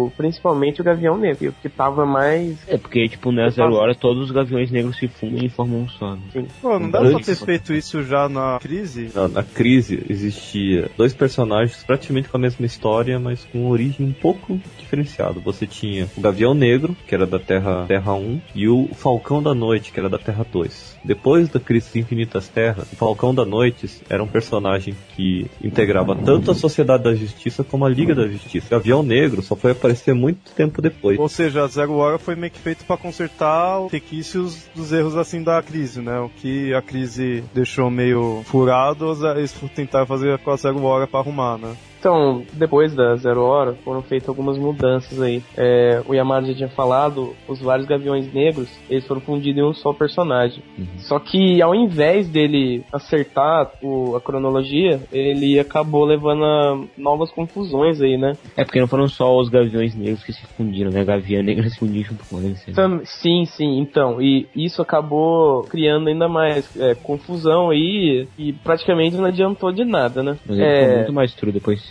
o- principalmente o Gavião Negro, que tava mais. É, porque, tipo, na Zero Hora todos os gaviões negros se fundem e formam um só. Né? Pô, não dá pra ter feito isso já na crise? Na, na crise existia dois personagens praticamente com a mesma história, mas com origem um pouco diferenciada. Você tinha o Gavião Negro, que era da Terra, Terra 1, e o Falcão da Noite, que era da Terra 2. Depois da crise de Infinitas Terras, o Falcão da Noite era um personagem que integrava tanto a Sociedade da Justiça como a Liga da Justiça. O Gavião Negro só foi aparecer muito tempo depois. Ou seja, a Zero Hora foi meio que feito pra consertar os requisitos dos erros assim da crise, né? O que a crise deixou meio furado, eles tentaram fazer com a Zero Hora pra arrumar, né? Então, depois da Zero Hora, foram feitas algumas mudanças aí. É, o Yamada já tinha falado, os vários Gaviões Negros, eles foram fundidos em um só personagem. Só que, ao invés dele acertar o- a cronologia, ele acabou levando a novas confusões aí, né? É porque não foram só os gaviões negros que se fundiram, né? Gavião negro se fundiu junto com eles. né? Tam- sim, sim, então. E isso acabou criando ainda mais é, confusão aí e praticamente não adiantou de nada, né? Mas ele ficou muito mais true depois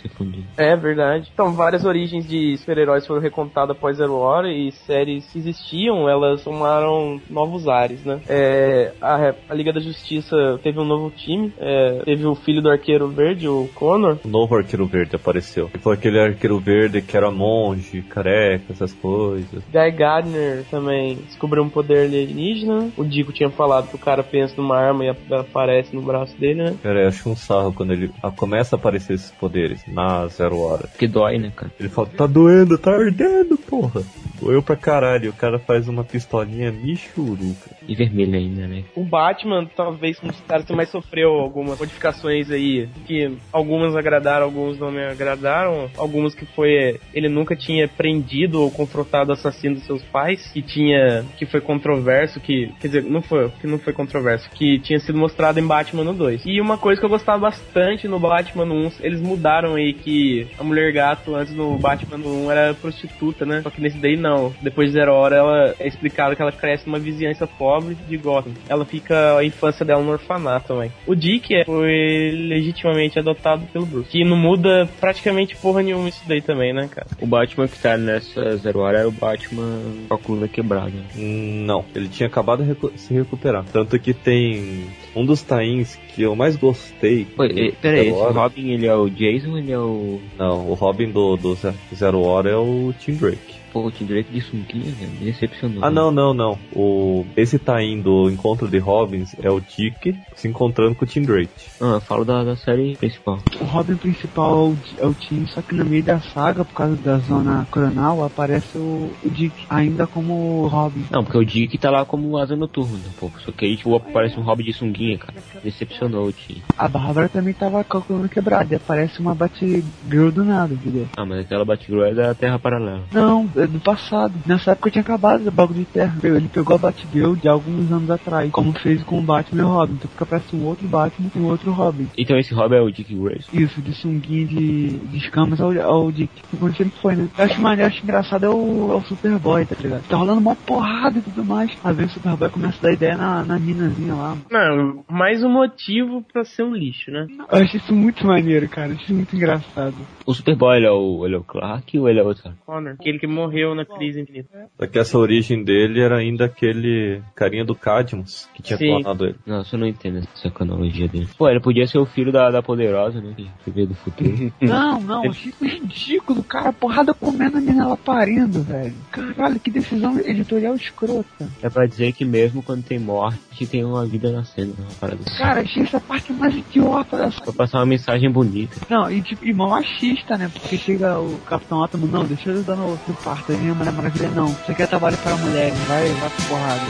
É verdade. Então, várias origens de super-heróis foram recontadas após Zero Hora e séries que existiam, elas tomaram novos ares, né? É, a, a Liga da Justiça teve um novo time, é, teve o filho do Arqueiro Verde, o Connor. O novo Arqueiro Verde apareceu. E foi aquele Arqueiro Verde que era monge, careca, essas coisas. Guy Gardner também descobriu um poder alienígena. O Dico tinha falado que o cara pensa numa arma e aparece no braço dele, né? Cara, eu acho um sarro quando ele começa a aparecer esses poderes na Zero Hora. Que dói, né, cara? Ele fala, tá doendo, tá ardendo, porra. Doeu pra caralho. O cara faz uma pistolinha michuruca. E vermelho ainda, né? O Batman, talvez, um dos caras que mais sofreu algumas modificações aí, que algumas agradaram, alguns não me agradaram. Algumas que foi, ele nunca tinha prendido ou confrontado o assassino dos seus pais, que tinha, que foi controverso, que, quer dizer, não foi, que não foi controverso, que tinha sido mostrado em Batman no 2. E uma coisa que eu gostava bastante no Batman no 1, eles mudaram aí que a Mulher Gato, antes no Batman no 1, era prostituta, né? Só que nesse daí não. Depois de Zero Hora, ela é explicado que ela cresce numa vizinhança pobre de Gotham. Ela fica a infância dela no orfanato também. O Dick é- foi legitimamente adotado pelo Bruce. Que não muda praticamente porra nenhuma isso daí também, né, cara? O Batman que tá nessa Zero Hora era o Batman com a coluna quebrada. Não, ele tinha acabado de recu- se recuperar. Tanto que tem um dos tains que eu mais gostei. Pô, e- pera aí, Zero esse. Robin ele é o Jason ou ele é o. Não, o Robin do, do Ze- Zero Hora é o Tim Drake. O Tim Drake de sunguinha, velho, me decepcionou. Ah, não, não, não. O, esse tain do Encontro de Robins é o Dick se encontrando com o Tim Drake. Não, eu falo da, da série principal. O Robin principal é o, o Tim, só que no meio da saga, por causa da zona coronal, aparece o, o Dick ainda como Robin. Não, porque o Dick tá lá como asa noturna, pô. Só que aí, tipo, aparece um Robin de sunguinha, cara. Decepcionou o Tim. A Bárbara também tava com a coluna quebrada, e aparece uma Batgirl do nada, entendeu? Ah, mas aquela Batgirl é da Terra Paralela. Não, é do passado. Nessa época tinha acabado o bagulho de terra. Ele pegou a Batgirl de alguns anos atrás, como fez com o Batman e o Robin. Então fica aparece um outro Batman e um outro Robin. Então esse Robin é o Dick Grayson. Isso, de sunguinha de, de escamas ao, ao Dick. Quando ele foi, né? Eu acho maneiro, acho engraçado é o, é o Superboy, tá ligado? Tá rolando uma porrada e tudo mais. Às vezes o Superboy começa a dar ideia na, na minazinha lá. Não, mais um motivo pra ser um lixo, né? Eu acho isso muito maneiro, cara. Acho isso muito engraçado. O Superboy, ele é o, ele é o Clark ou ele é outro? Connor, aquele que morreu. Morreu na crise infinita. Só que essa origem dele era ainda aquele carinha do Cadmus que tinha Sim. clonado ele. Nossa, eu não entendo essa cronologia dele. Pô, ele podia ser o filho da, da poderosa, né? Que veio do futuro. Não, não, achei ridículo, cara, porrada comendo a menina ela parindo, velho. Caralho, que decisão editorial escrota. é pra dizer que mesmo quando tem morte, tem uma vida nascendo. Uma parada assim. Cara, achei essa parte mais idiota dessa. Pra passar uma mensagem bonita. Não, e tipo, e mó machista, né? Porque chega o Capitão Átomo, não, deixa eu dar no, no vem a Mulher Maravilha, não, você quer trabalho para mulheres, vai, vai pro porrada.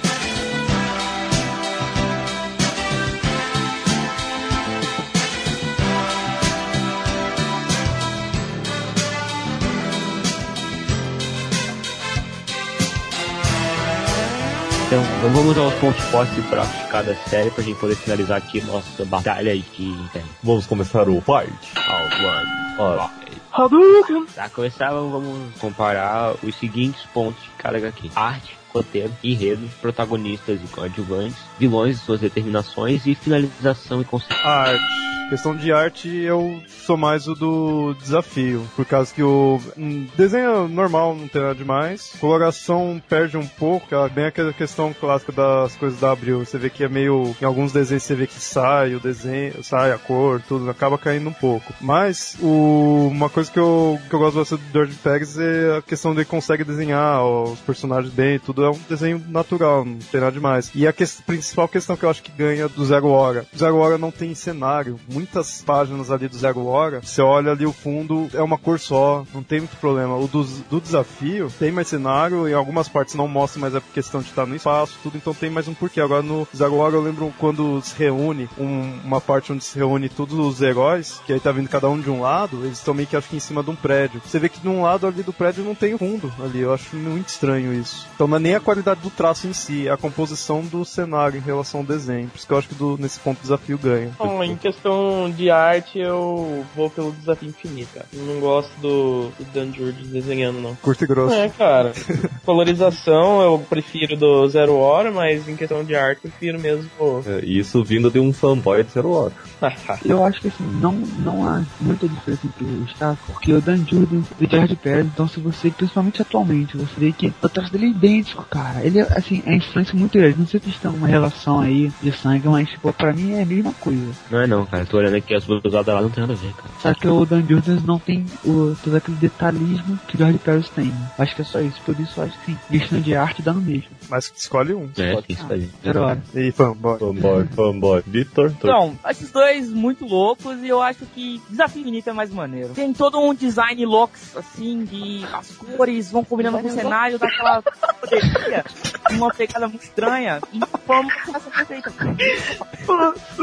É. Então, vamos aos pontos fortes e fracos de cada série pra gente poder finalizar aqui nossa batalha de. Vamos começar o fight. All one. Ó, Hadouken! Pra começar, vamos comparar os seguintes pontos de cada HQ. Arte, roteiro, enredo, protagonistas e coadjuvantes, vilões e suas determinações e finalização e conceito. Arte. Questão de arte, eu sou mais o do desafio. Por causa que o desenho normal não tem nada demais. Coloração perde um pouco, é bem aquela questão clássica das coisas da Abril. Você vê que é meio. Em alguns desenhos você vê que sai o desenho, sai a cor, tudo, acaba caindo um pouco. Mas o, uma coisa que eu, que eu gosto bastante do George Pérez é a questão de ele consegue desenhar os personagens bem, tudo é um desenho natural, não tem nada demais. E a que- principal questão que eu acho que ganha do Zero Hora. Zero Hora não tem cenário. Muitas páginas ali do Zero Hora, você olha ali o fundo, é uma cor só, não tem muito problema. O do, do desafio tem mais cenário, em algumas partes não mostra, mas é por questão de estar no espaço, tudo, então tem mais um porquê. Agora no Zero Hora eu lembro quando se reúne, um- uma parte onde se reúne todos os heróis, que aí tá vindo cada um de um lado, eles estão meio que acho que em cima de um prédio. Você vê que de um lado ali do prédio não tem fundo ali, eu acho muito estranho isso. Então não é nem a qualidade do traço em si, é a composição do cenário em relação ao desenho. Por isso que eu acho que do- nesse ponto o desafio ganha. Bom, em questão de arte, eu vou pelo desafio infinito, cara. Eu não gosto do, do Dan Jurgens desenhando, não. Curto e grosso. É, cara. Colorização eu prefiro do Zero Hora, mas em questão de arte eu prefiro mesmo é, isso vindo de um fanboy de Zero Hora. Eu acho que assim, não, não há muita diferença entre os tá? Porque o Dan Jordan e o George Pérez, então se você, principalmente atualmente, você vê que o traço dele é idêntico, cara. Ele é, assim, é influência muito grande. Não sei se eles têm uma relação aí de sangue, mas, tipo, pra mim é a mesma coisa. Não é não, cara. Tô olhando aqui as usadas lá, não tem nada a ver, cara. Só que o Dan Jordan não tem o, todo aquele detalhismo que George Pérez tem. né? Acho que é só isso. Por isso acho que sim, questão de arte dá no mesmo. Mas escolhe um. É, isso aí. Hora. E fanboy. Fanboy, fanboy. Vitor? Então, esses dois muito loucos e eu acho que Desafio Infinito é mais maneiro. Tem todo um design looks, assim, de as cores vão combinando com o cenário, daquela poderia, uma pegada muito estranha, e forma uma essa perfeita.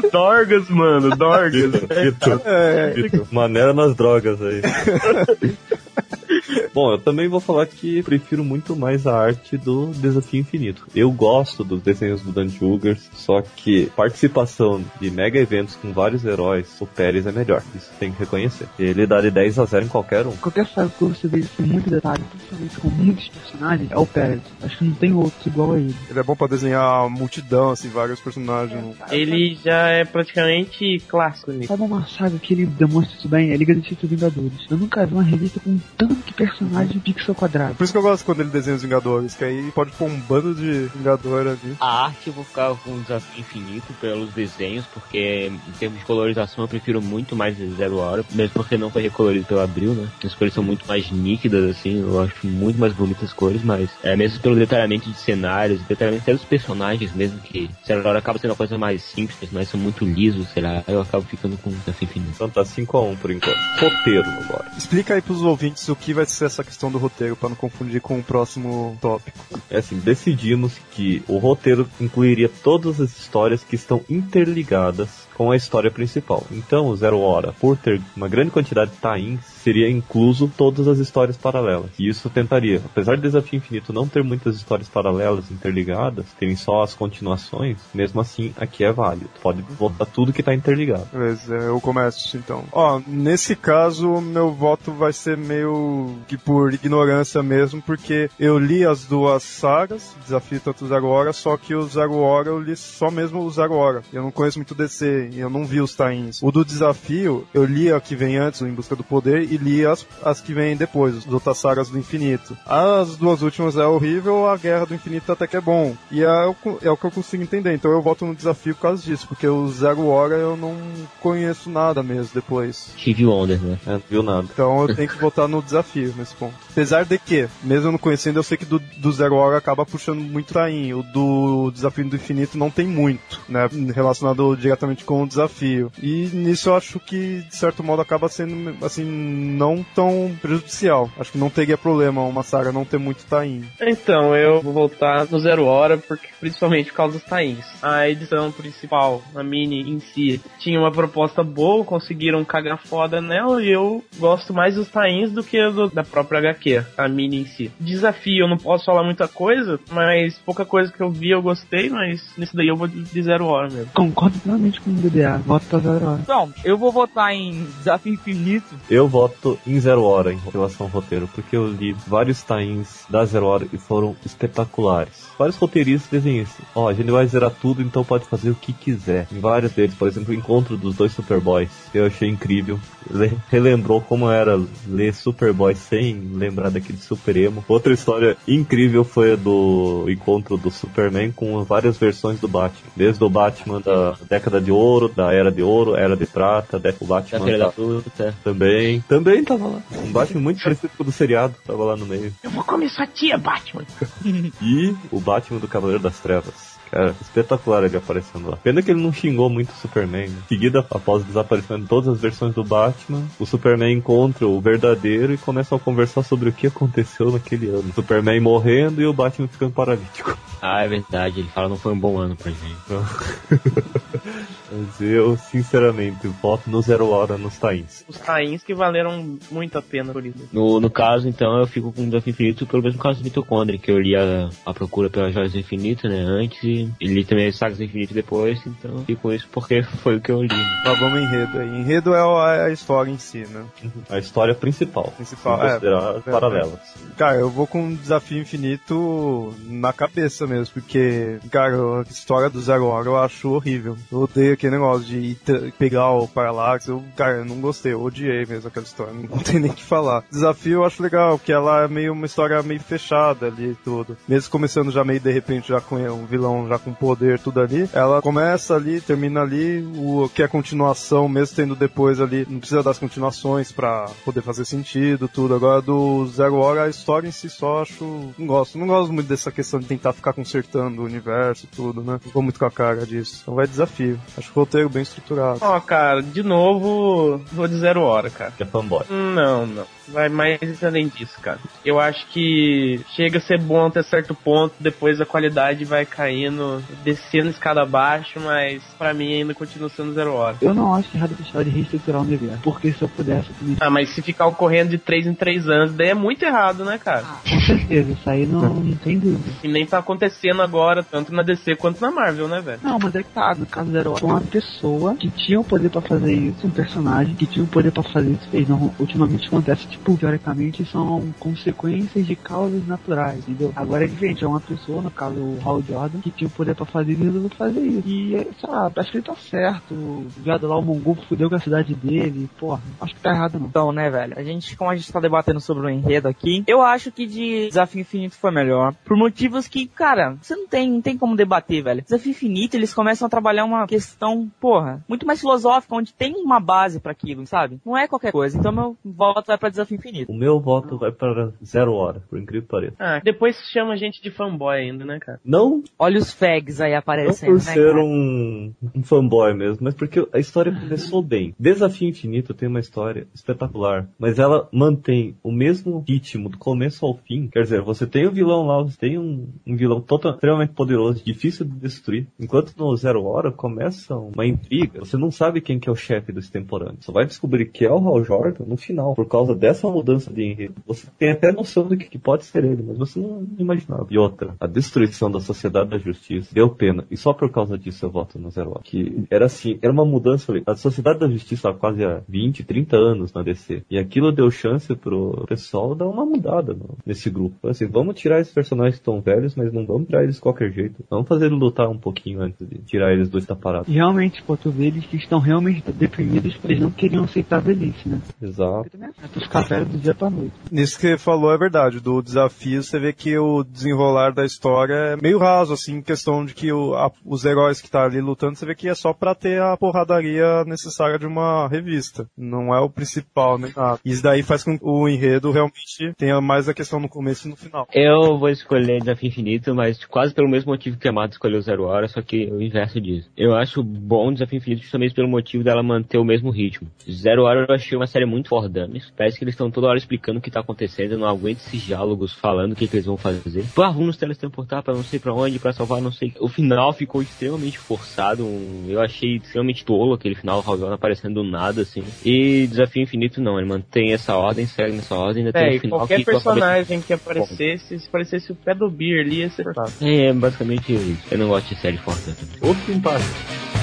Dorgas, mano, Dorgas. Vitor. É, Vitor. Maneira nas drogas aí. Bom, eu também vou falar que prefiro muito mais a arte do Desafio Infinito. Eu gosto dos desenhos do Dan Jugers, só que participação de mega eventos com vários heróis, o Pérez é melhor. Isso tem que reconhecer. Ele dá de 10 a 0 em qualquer um. Qualquer saga que você vê com muito detalhe, principalmente com muitos personagens, é o Pérez. Acho que não tem outro igual a ele. ele é bom pra desenhar multidão, assim, vários personagens. Ele já é praticamente clássico nisso. Sabe uma saga que ele demonstra isso bem? É a Liga dos Títulos Vingadores. Eu nunca vi uma revista com tanto personagem pixel quadrado. Por isso que eu gosto quando ele desenha os Vingadores, que aí pode pôr um bando de Vingador ali. A arte eu vou ficar com um desafio infinito pelos desenhos, porque em termos de colorização eu prefiro muito mais Zero Hora, mesmo porque não foi recolorido pelo Abril, né? As cores são muito mais nítidas, assim, eu acho muito mais bonitas as cores, mas é mesmo pelo detalhamento de cenários, detalhamento até dos personagens mesmo, que Zero Hora acaba sendo uma coisa mais simples, os personagens são muito lisos, sei lá, eu acabo ficando com um desafio infinito. Então tá 5x1 por enquanto. Roteiro agora. Explica aí pros ouvintes o que vai ser essa questão do roteiro, pra não confundir com o próximo tópico. É assim, decidimos que o roteiro incluiria todas as histórias que estão interligadas com a história principal. Então, o Zero Hora, por ter uma grande quantidade de tains, seria incluso todas as histórias paralelas. E isso tentaria, apesar de Desafio Infinito não ter muitas histórias paralelas interligadas, terem só as continuações, mesmo assim, aqui é válido. Pode botar tudo que tá interligado. Beleza, eu começo então. Ó, nesse caso, meu voto vai ser meio que por ignorância mesmo, porque eu li as duas sagas, Desafio tanto Zero Hora, só que o Zero Hora eu li só mesmo o Zero Hora. Eu não conheço muito DC, eu não vi os tains. O do Desafio, eu li a que vem antes, o Em Busca do Poder, e li as, as que vêm depois, as outras sagas do infinito. As duas últimas é horrível, a Guerra do Infinito até que é bom. E é, o- é o que eu consigo entender. Então eu voto no desafio por causa disso, porque o Zero Hora eu não conheço nada mesmo depois. Steve Wonder, né? É, não viu nada. Então eu tenho que votar no desafio nesse ponto. Apesar de que, mesmo eu não conhecendo, eu sei que do, do Zero Hora acaba puxando muito Taim. O do Desafio do Infinito não tem muito, né? Relacionado diretamente com o desafio. E nisso eu acho que, de certo modo, acaba sendo, assim, não tão prejudicial. Acho que não teria problema uma saga não ter muito Taim. Então, eu vou voltar no Zero Hora, porque, principalmente por causa dos tains. A edição principal, a mini em si, tinha uma proposta boa, conseguiram cagar foda nela, e eu gosto mais dos tains do que do- da própria HQ, a mini em si. Desafio, eu não posso falar muita coisa, mas pouca coisa que eu vi eu gostei, mas nisso daí eu vou de de Zero Hora mesmo. Concordo plenamente com o DDA. Voto pra Zero Hora. Então, eu vou votar em Desafio Infinito. Eu voto em Zero Hora em relação ao roteiro, porque eu li vários tains da Zero Hora e foram espetaculares. Vários roteiristas desenham isso. Ó, a gente vai zerar tudo, então pode fazer o que quiser. Em vários deles, por exemplo, o encontro dos dois Superboys, eu achei incrível. Le- relembrou como era ler Superboy sem lembrar daquele super emo. Outra história incrível foi a do encontro do Superman com várias versões do Batman. Desde o Batman da década de ouro, da era de ouro, era de prata, de- o Batman Da Feira da Fruta. também. Também tava lá. Um Batman muito parecido com o do seriado, tava lá no meio. Eu vou comer sua tia, Batman. E o Batman do Cavaleiro das Trevas. Cara, espetacular ele aparecendo lá. Pena que ele não xingou muito o Superman. Né? Em seguida, após o desaparecimento de todas as versões do Batman, o Superman encontra o verdadeiro e começam a conversar sobre o que aconteceu naquele ano. O Superman morrendo e o Batman ficando paralítico. Ah, é verdade. Ele fala não foi um bom ano pra gente. Mas eu, sinceramente, voto no Zero Hora nos Tains. Os tains que valeram muito a pena por isso. No, no caso, então, eu fico com o Desafio Infinito pelo mesmo caso do Mitocondria, que eu li a, a Procura pelas Joias do Infinito, né, antes, e, e li também as Sagas do Infinito depois, então fico com isso porque foi o que eu li. Mas vamos enredo aí. Enredo é a, a história em si, né? A história principal. Principal, é. considerar É, paralelas. Cara, eu vou com um desafio infinito na cabeça mesmo, porque, cara, a história do Zero Hora eu acho horrível. Eu odeio aquele negócio de ir pegar o Parallax. Eu, cara, eu não gostei, eu odiei mesmo aquela história, não tem nem o que falar. Desafio eu acho legal, porque ela é meio uma história meio fechada ali e tudo. Mesmo começando já meio de repente, já com um vilão já com poder, tudo ali. Ela começa ali, termina ali, o que é continuação, mesmo tendo depois ali, não precisa das continuações pra poder fazer sentido, tudo. Agora do Zero Hora, a história em si só acho. Não gosto. Não gosto muito dessa questão de tentar ficar consertando o universo e tudo, né? Não vou muito com a cara disso. Então vai desafio. Acho roteiro bem estruturado. Ó, cara, de novo, vou de Zero Hora, cara. Que é fanboy. Não, não. Vai mais além disso, cara. Eu acho que chega a ser bom até certo ponto, depois a qualidade vai caindo, descendo escada abaixo, mas pra mim ainda continua sendo Zero Hora. Eu não acho errado deixar de reestruturar o universo. Porque se eu pudesse, eu Ah, mas se ficar ocorrendo de 3 em 3 anos, daí é muito errado, né, cara? Com certeza, isso aí não, não tem dúvida. E nem tá acontecendo agora, tanto na DC quanto na Marvel, né, velho? Não, mas é que tá, no caso Zero Hora, uma pessoa que tinha o poder pra fazer isso, um personagem que tinha o poder pra fazer isso, fez. Não, ultimamente acontece, tipo, teoricamente são consequências de causas naturais, entendeu? Agora é diferente, é uma pessoa, no caso o Hal Jordan, que tinha o poder pra fazer isso resolveu fazer isso. E, é, sei acho que ele tá certo. O viado lá, o Mongol, fudeu com a cidade dele, porra, acho que tá errado não. Então, né, velho? A gente, como a gente tá debatendo sobre o enredo aqui, eu acho que de Desafio Infinito foi melhor. Por motivos que, cara, você não tem, não tem como debater, velho. Desafio Infinito, eles começam a trabalhar uma questão, porra, muito mais filosófica, onde tem uma base pra aquilo, sabe? Não é qualquer coisa. Então meu voto vai pra Desafio Infinito. O meu voto vai para Zero Hora, por incrível que pareça. Ah, depois chama a gente de fanboy ainda, né, cara? Não Olha os fags aí Não aparecendo, por né, ser um, um fanboy mesmo, mas porque a história começou bem. Desafio Infinito tem uma história espetacular, mas ela mantém o mesmo ritmo do começo ao fim. Quer dizer, você tem o vilão lá, você tem um, um vilão total, extremamente poderoso, difícil de destruir. Enquanto no Zero Hora começa uma intriga, você não sabe quem que é o chefe do extemporâneo. Só vai descobrir que é o Hal Jordan no final, por causa dessa essa mudança de enredo, você tem até noção do que, pode ser ele, mas você não imaginava. E outra, a destruição da sociedade da justiça deu pena. E só por causa disso eu voto no Zero Hora. Que era assim, era uma mudança. A sociedade da justiça há quase há 20, 30 anos na DC. E aquilo deu chance pro pessoal dar uma mudada no, nesse grupo. Assim, vamos tirar esses personagens que estão velhos, mas não vamos tirar eles de qualquer jeito. Vamos fazer ele lutar um pouquinho antes de tirar eles do escaparado. E realmente, pô, tu vê eles que estão realmente deprimidos, eles não queriam aceitar a velhice, né? Exato. Os cafés do dia pra noite. Nisso que falou é verdade. Do desafio, você vê que o desenrolar da história é meio raso, assim, em questão de que o, a, os heróis que tá ali lutando, você vê que é só pra ter a porradaria necessária de uma revista. Não é o principal, nem nada. Isso daí faz com que o enredo realmente tenha mais a questão no começo e no final. Eu vou escolher Desafio Infinito, mas quase pelo mesmo motivo que a Amado escolheu Zero Hora, só que o inverso disso. Eu acho bom Desafio Infinito justamente pelo motivo dela manter o mesmo ritmo. Zero Hora eu achei uma série muito fordames. Parece que eles estão toda hora explicando o que tá acontecendo, eu não aguento esses diálogos falando o que, que eles vão fazer. Pô, vamos nos teletransportar pra não sei pra onde, pra salvar não sei. O final ficou extremamente forçado, um... eu achei extremamente tolo aquele final, o Raul aparecendo do nada, assim. E Desafio Infinito não, ele mantém essa ordem, segue nessa ordem, ainda É, tem um final qualquer que personagem que aparecesse, se parecesse o pé do Beer ali, ia ser. É, basicamente isso. Eu não gosto de série forte. Outro empate.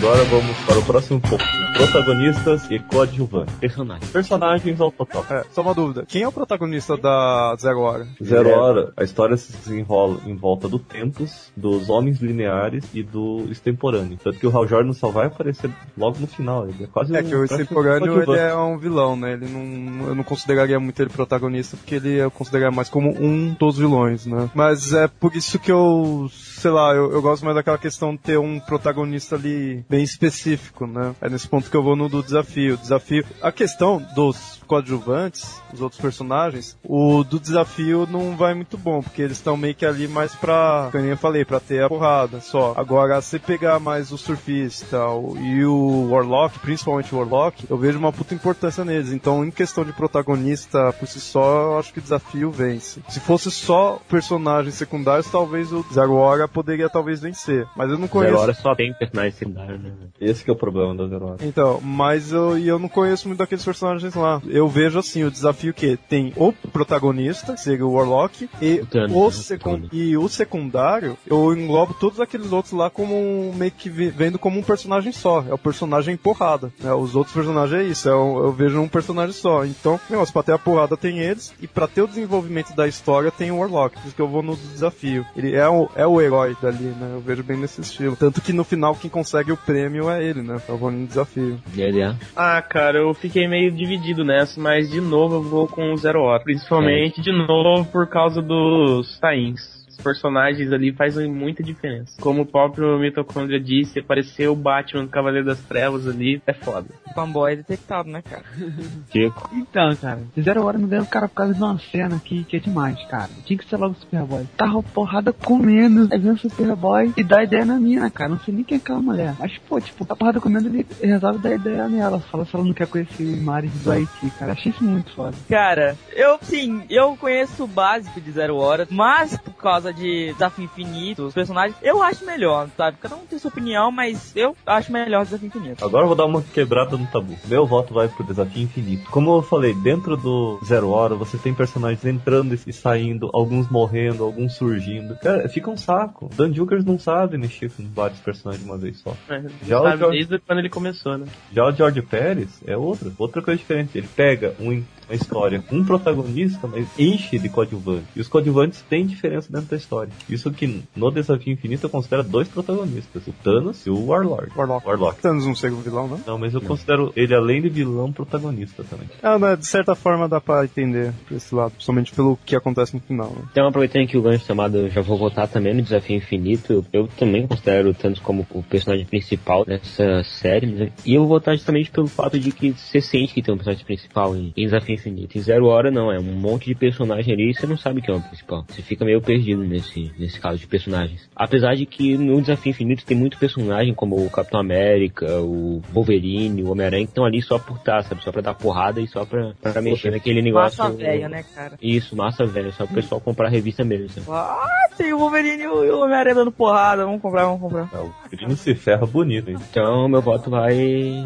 Agora vamos para o próximo ponto. Protagonistas e coadjuvantes. Personagens. Personagens ao total. É, só uma dúvida. Quem é o protagonista da Zero Hora? Zero Hora, a história se desenrola em volta do Tempos, dos Homens Lineares e do Extemporâneo. Tanto que o Hal Jordan só vai aparecer logo no final. Ele é quase É um que o Extemporâneo ele é um vilão, né? Ele não, eu não consideraria muito ele protagonista, porque ele eu consideraria mais como um dos vilões, né? Mas é por isso que eu, sei lá, eu, eu gosto mais daquela questão de ter um protagonista ali bem específico, né? É nesse ponto que eu vou no do desafio. Desafio. A questão dos coadjuvantes, os outros personagens, o do desafio não vai muito bom, porque eles estão meio que ali mais pra, como eu falei, pra ter a porrada só. Agora, se pegar mais o surfista o- e o Warlock, principalmente o Warlock, eu vejo uma puta importância neles. Então, em questão de protagonista por si só, eu acho que o desafio vence. Se fosse só personagens secundários, talvez o Zero Hora poderia talvez vencer. Mas eu não conheço. Zero Hora só tem personagens secundários, né? Esse que é o problema da Zero Hora. Então, mas eu, e eu não conheço muito daqueles personagens lá. Eu vejo assim, o desafio que tem o protagonista, que seria o Warlock, e O Thanos, o, né? e o secundário, eu englobo todos aqueles outros lá como um- meio que vendo como um personagem só. É o personagem porrada. né? Os outros personagens é isso, é um- eu vejo um personagem só. Então, negócio, pra ter a porrada tem eles, e pra ter o desenvolvimento da história tem o Warlock. Por isso que eu vou no desafio. Ele é o, é o herói dali, né? Eu vejo bem nesse estilo. Tanto que no final quem consegue o prêmio é ele, né? Eu vou no desafio. Ele é. Ah, cara, eu fiquei meio dividido nessa, mas de novo eu vou com o Zero Hora. Principalmente, de novo, por causa dos tains. Personagens ali fazem muita diferença. Como o próprio Mitocondria disse, aparecer o Batman Cavaleiro das Trevas ali é foda. Fanboy detectado, né, cara? Chico. Então, cara, Zero Hora me deu cara por causa de uma cena aqui que é demais, cara. Tinha que ser logo o Superboy. Tava porrada comendo, aí vem o Superboy e dá ideia na mina, cara. Não sei nem quem é aquela mulher. Mas, pô, tipo, tá porrada comendo, ele resolve dar ideia nela. Fala se ela não quer conhecer Mares do Haiti, cara. Achei isso muito foda. Cara, eu sim, eu conheço o básico de Zero Hora, mas por causa de Desafio Infinito, os personagens, eu acho melhor, sabe? Cada um tem sua opinião, mas eu acho melhor Desafio Infinito. Agora eu vou dar uma quebrada no tabu. Meu voto vai pro desafio infinito. Como eu falei, dentro do Zero Hora você tem personagens entrando e saindo, alguns morrendo, alguns surgindo. Cara, fica um saco. Dan Jukers não sabe mexer com vários personagens de uma vez só. É, Já o sabe, George- desde quando ele começou, né? Já o George Pérez é outra, outra coisa diferente. Ele pega um, uma história com um protagonista, mas enche de coadjuvantes. E os coadjuvantes têm diferença dentro da história. Isso que no Desafio Infinito eu considero dois protagonistas, o Thanos e o Warlord. Warlock. Warlock. Thanos não seria um vilão, não? Não, mas eu considero ele além de vilão protagonista também. Ah, né, de certa forma dá pra entender por esse lado, principalmente pelo que acontece no final. Né? Então, aproveitando que o gancho chamado, eu já vou votar também no Desafio Infinito. Eu também considero o Thanos como o personagem principal dessa série. né? E eu vou votar justamente pelo fato de que você sente que tem um personagem principal em, em Desafio Infinito. Em Zero Hora não, é um monte de personagem ali e você não sabe quem é o principal. Você fica meio perdido nesse, nesse caso de personagens. Apesar de que no Desafio Infinito tem muito personagem, como o Capitão América, o Wolverine, o Homem-Aranha, que estão ali só por estar, sabe? Só pra dar porrada e só pra, pra mexer naquele negócio. Massa velha, né, cara? Isso, massa velha, só pro pessoal comprar a revista mesmo. Sabe? Ah, tem o Wolverine e o Homem-Aranha dando porrada, vamos comprar, vamos comprar. É, o Grino se ferra bonito, hein? Então meu voto vai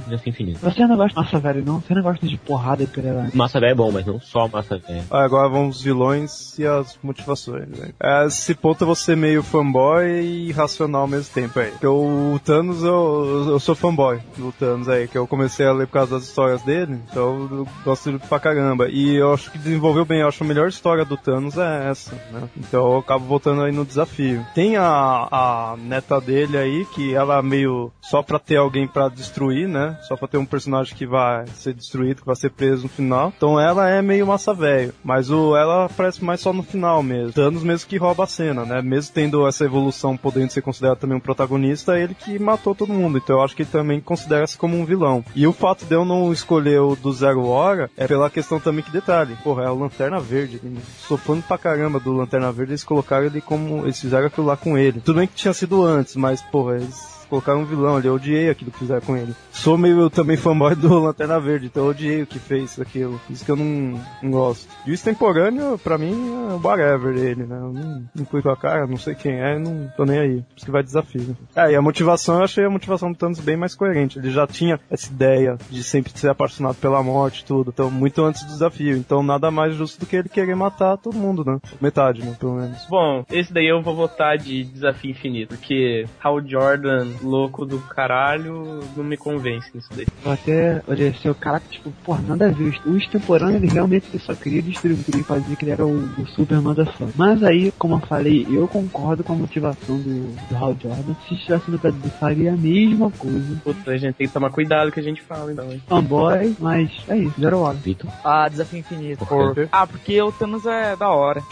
Desafio Infinito. Você não gosta de massa velho, não? Você não gosta de porrada e per Massa é bom, mas não só massa velha. Ah, agora vamos os vilões e as motivações. Né? É, esse ponto eu vou ser meio fanboy e racional ao mesmo tempo aí. Porque o Thanos, eu, eu sou fanboy do Thanos aí, que eu comecei a ler por causa das histórias dele, então eu gosto dele pra caramba. E eu acho que desenvolveu bem, eu acho a melhor história do Thanos é essa, né? Então eu acabo voltando aí no desafio. Tem a, a neta dele aí, que ela meio só pra ter alguém pra destruir, né? Só pra ter um personagem que vai ser destruído, que vai ser preso no final. Então ela é meio massa velho. Mas o, ela aparece mais só no final mesmo. Thanos mesmo que rouba a cena, né? Mesmo tendo essa evolução podendo ser considerado também um protagonista, ele que matou todo mundo. Então eu acho que ele também considera-se como um vilão. E o fato de eu não escolher o do Zero Hora é pela questão também que detalhe. Porra, é o Lanterna Verde. Sou fã pra caramba do Lanterna Verde, eles colocaram ele como. Eles fizeram aquilo lá com ele. Tudo bem que tinha sido antes, mas, porra, eles colocaram um vilão ali, eu odiei aquilo que fizeram com ele. Sou meio também fanboy do Lanterna Verde, então eu odiei o que fez aquilo. Isso que eu não, não gosto. E o extemporâneo, pra mim, é whatever ele, né? Eu não, não fui com a cara, não sei quem é, não tô nem aí. Por isso que vai desafio. É, e a motivação, eu achei a motivação do Thanos bem mais coerente. Ele já tinha essa ideia de sempre ser apaixonado pela morte e tudo, então muito antes do desafio. Então nada mais justo do que ele querer matar todo mundo, né? Metade, né? Pelo menos. Bom, esse daí eu vou votar de desafio infinito, porque Hal Jordan louco do caralho não me convence nisso daí. Eu até olhei assim, o cara, tipo, porra, nada a ver. O extemporâneo, ele realmente só queria destruir, queria fazer que ele era o, o Superman da fã. Mas aí, como eu falei, eu concordo com a motivação do, do Hal Jordan. Se estivesse no pé do faria a mesma coisa. Puta, a gente tem que tomar cuidado que a gente fala, então. Hein? Fanboy, mas é isso, zero hora. Vitor. Ah, desafio infinito. Por quê? Ah, porque o Thanos é da hora.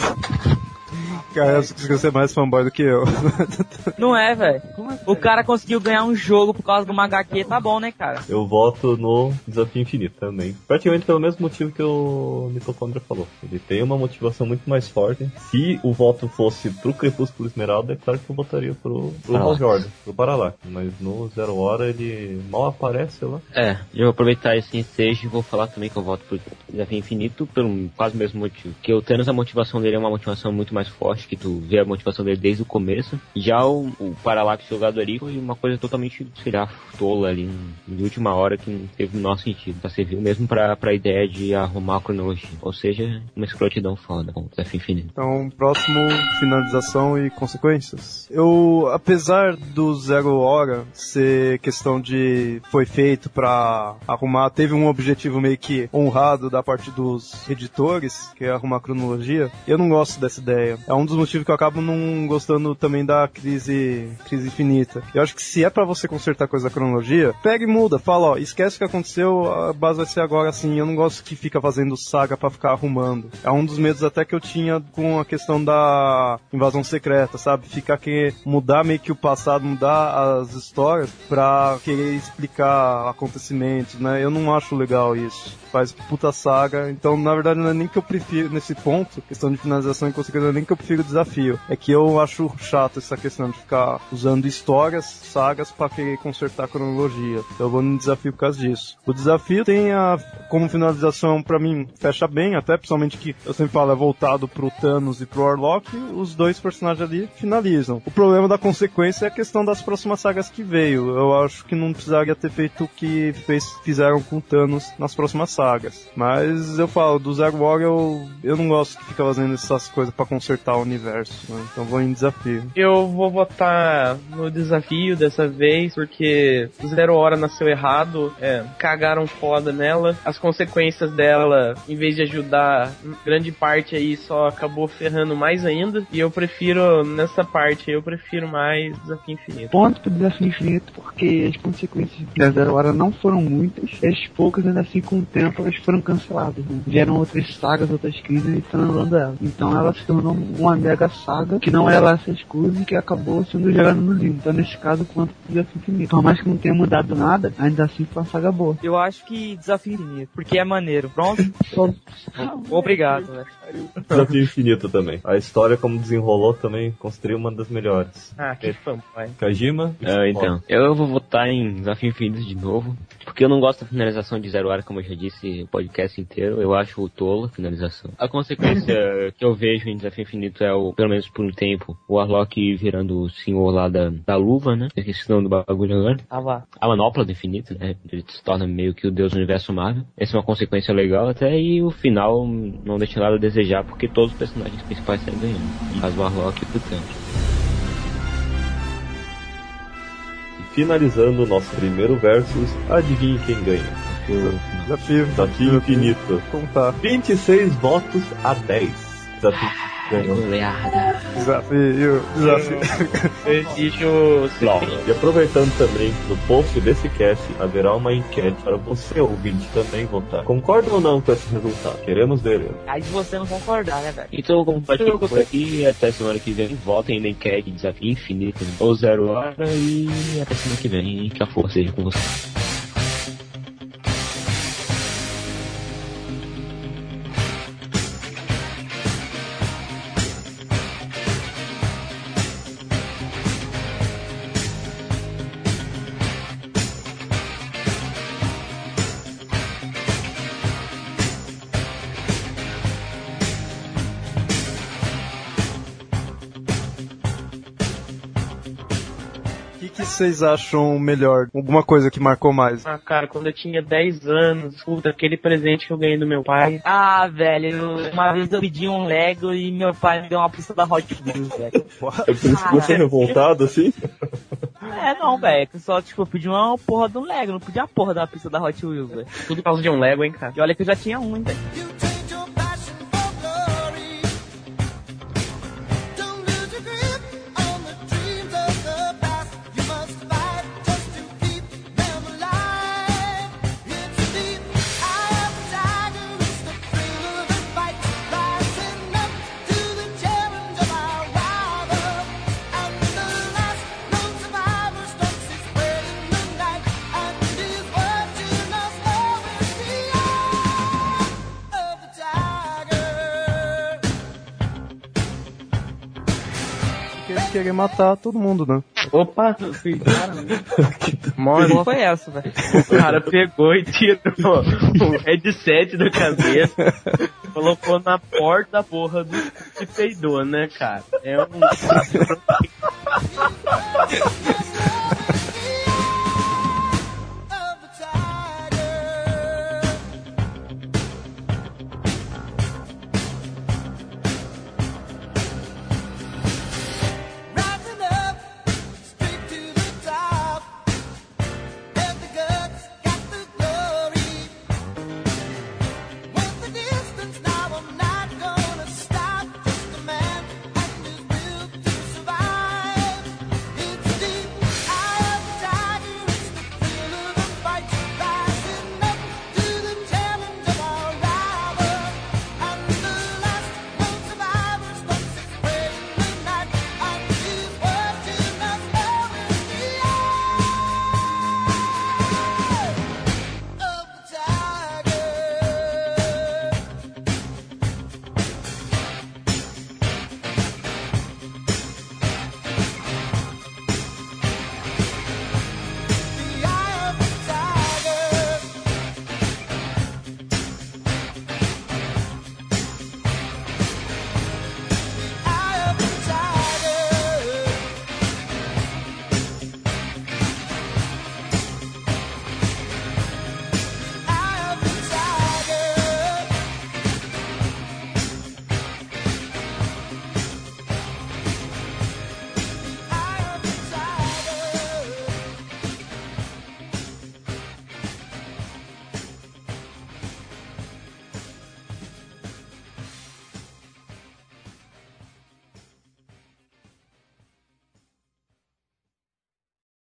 Cara, eu conseguiu ser mais fanboy do que eu. Não é, velho. O cara conseguiu ganhar um jogo por causa do HQ, tá bom, né, cara? Eu voto no Desafio Infinito também. Praticamente pelo mesmo motivo que o Mitocondria falou. Ele tem uma motivação muito mais forte. Se o voto fosse pro Crepúsculo Esmeralda, é claro que eu votaria pro, pro Hal Jordan, pro Parallax. Mas no Zero Hora ele mal aparece lá. É, eu vou aproveitar esse ensejo e vou falar também que eu voto pro Desafio Infinito pelo quase o mesmo motivo. Que o Thanos, a motivação dele é uma motivação muito mais forte, que tu vê a motivação dele desde o começo. Já o, o Parallax jogado ali foi uma coisa totalmente, sei lá, tola ali, de última hora, que não teve o menor sentido. Só serviu mesmo pra, pra ideia de arrumar a cronologia. Ou seja, uma escrotidão foda o Desafio Infinito. Então, próximo, finalização e consequências. Eu, apesar do Zero Hora ser questão de foi feito pra arrumar, teve um objetivo meio que honrado da parte dos editores, que é arrumar a cronologia, eu não gosto dessa ideia. É um dos motivos que eu acabo não gostando também da crise, crise infinita. Eu acho que se é pra você consertar coisa da cronologia, pega e muda, fala, ó, esquece o que aconteceu, a base vai ser agora assim. Eu não gosto que fica fazendo saga pra ficar arrumando. É um dos medos até que eu tinha com a questão da invasão secreta, sabe? Ficar que mudar meio que o passado, mudar as histórias pra querer explicar acontecimentos, né? Eu não acho legal isso. Faz puta saga. Então, na verdade, não é nem que eu prefiro nesse ponto, questão de finalização e consequência, nem que eu prefiro desafio. É que eu acho chato essa questão de ficar usando histórias, sagas pra querer consertar a cronologia. Então eu vou no desafio por causa disso. O desafio tem a como finalização pra mim fecha bem, até principalmente que eu sempre falo é voltado pro Thanos e pro Warlock, os dois personagens ali finalizam. O problema da consequência é a questão das próximas sagas que veio. Eu acho que não precisaria ter feito o que fez, fizeram com Thanos nas próximas sagas. Mas eu falo, do Zero War eu, eu não gosto que fica fazendo essas coisas pra consertar o universo. né? Então vou em desafio. Eu vou votar no desafio dessa vez, porque Zero Hora nasceu errado, é, cagaram foda nela. As consequências dela, em vez de ajudar, grande parte aí só acabou ferrando mais ainda. E eu prefiro, nessa parte, eu prefiro mais Desafio Infinito. Ponto pro desafio infinito, porque as consequências da Zero Hora não foram muitas. E as poucas, ainda assim, com o tempo, elas foram canceladas. Né? Vieram outras sagas, outras crises e estão anulando ela. Então ela se tornou uma mega saga que não era essas coisas e que acabou sendo jogada no limbo. Então, nesse caso, quanto Desafio Infinito. Por mais que não tenha mudado nada, ainda assim foi uma saga boa. Eu acho que Desafio Infinito, porque é maneiro. Pronto? Obrigado, velho. Desafio Infinito também. A história, como desenrolou, também considerei uma das melhores. Ah, que fã, pai. Kajima? Ah, então, eu vou votar em Desafio Infinito de novo, porque eu não gosto da finalização de Zero Hora, como eu já disse o podcast inteiro. Eu acho tolo a finalização. A consequência que eu vejo em Desafio Infinito é, o, pelo menos por um tempo, o Warlock virando o senhor lá da, da luva, né? Esqueci o nome do bagulho agora. Ah, vá. A manopla do infinito, né? Ele se torna meio que o deus do universo Marvel. Essa é uma consequência legal até, e o final não deixa nada a desejar, porque todos os personagens principais saem ganhando. Faz o Warlock e o Thanos. E finalizando o nosso primeiro versus, adivinhe quem ganha. Desafio. Desafio Infinito. Contar. 26 votos a 10. Desafio ganhou. Goleada. Desafio. Desafio. Existe o E aproveitando também, no post desse cast haverá uma enquete para você, ouvinte, também votar. Concorda ou não com esse resultado? Queremos ver. ele. Aí se você não concordar, né, velho? Então, como pode ficar por aqui, até semana que vem, votem na enquete Desafio Infinito ou Zero Hora e até semana que vem, que a força seja com você. Vocês acham melhor? Alguma coisa que marcou mais? Ah, cara, quando eu tinha 10 anos, puta, aquele presente que eu ganhei do meu pai. Ah, velho, eu- uma vez eu pedi um Lego e meu pai me deu uma pista da Hot Wheels, velho. É por isso que você é revoltado assim? É, não, velho, que só, tipo, eu pedi uma porra do Lego, não pedi a porra da pista da Hot Wheels, velho. Tudo por causa de um Lego, hein, cara. E olha que eu já tinha um, hein, velho. Querem matar todo mundo, né? Opa, Qual foi essa, velho? o cara pegou e tirou o headset da cabeça, colocou na porta da porra do e peidou, né, cara? É um.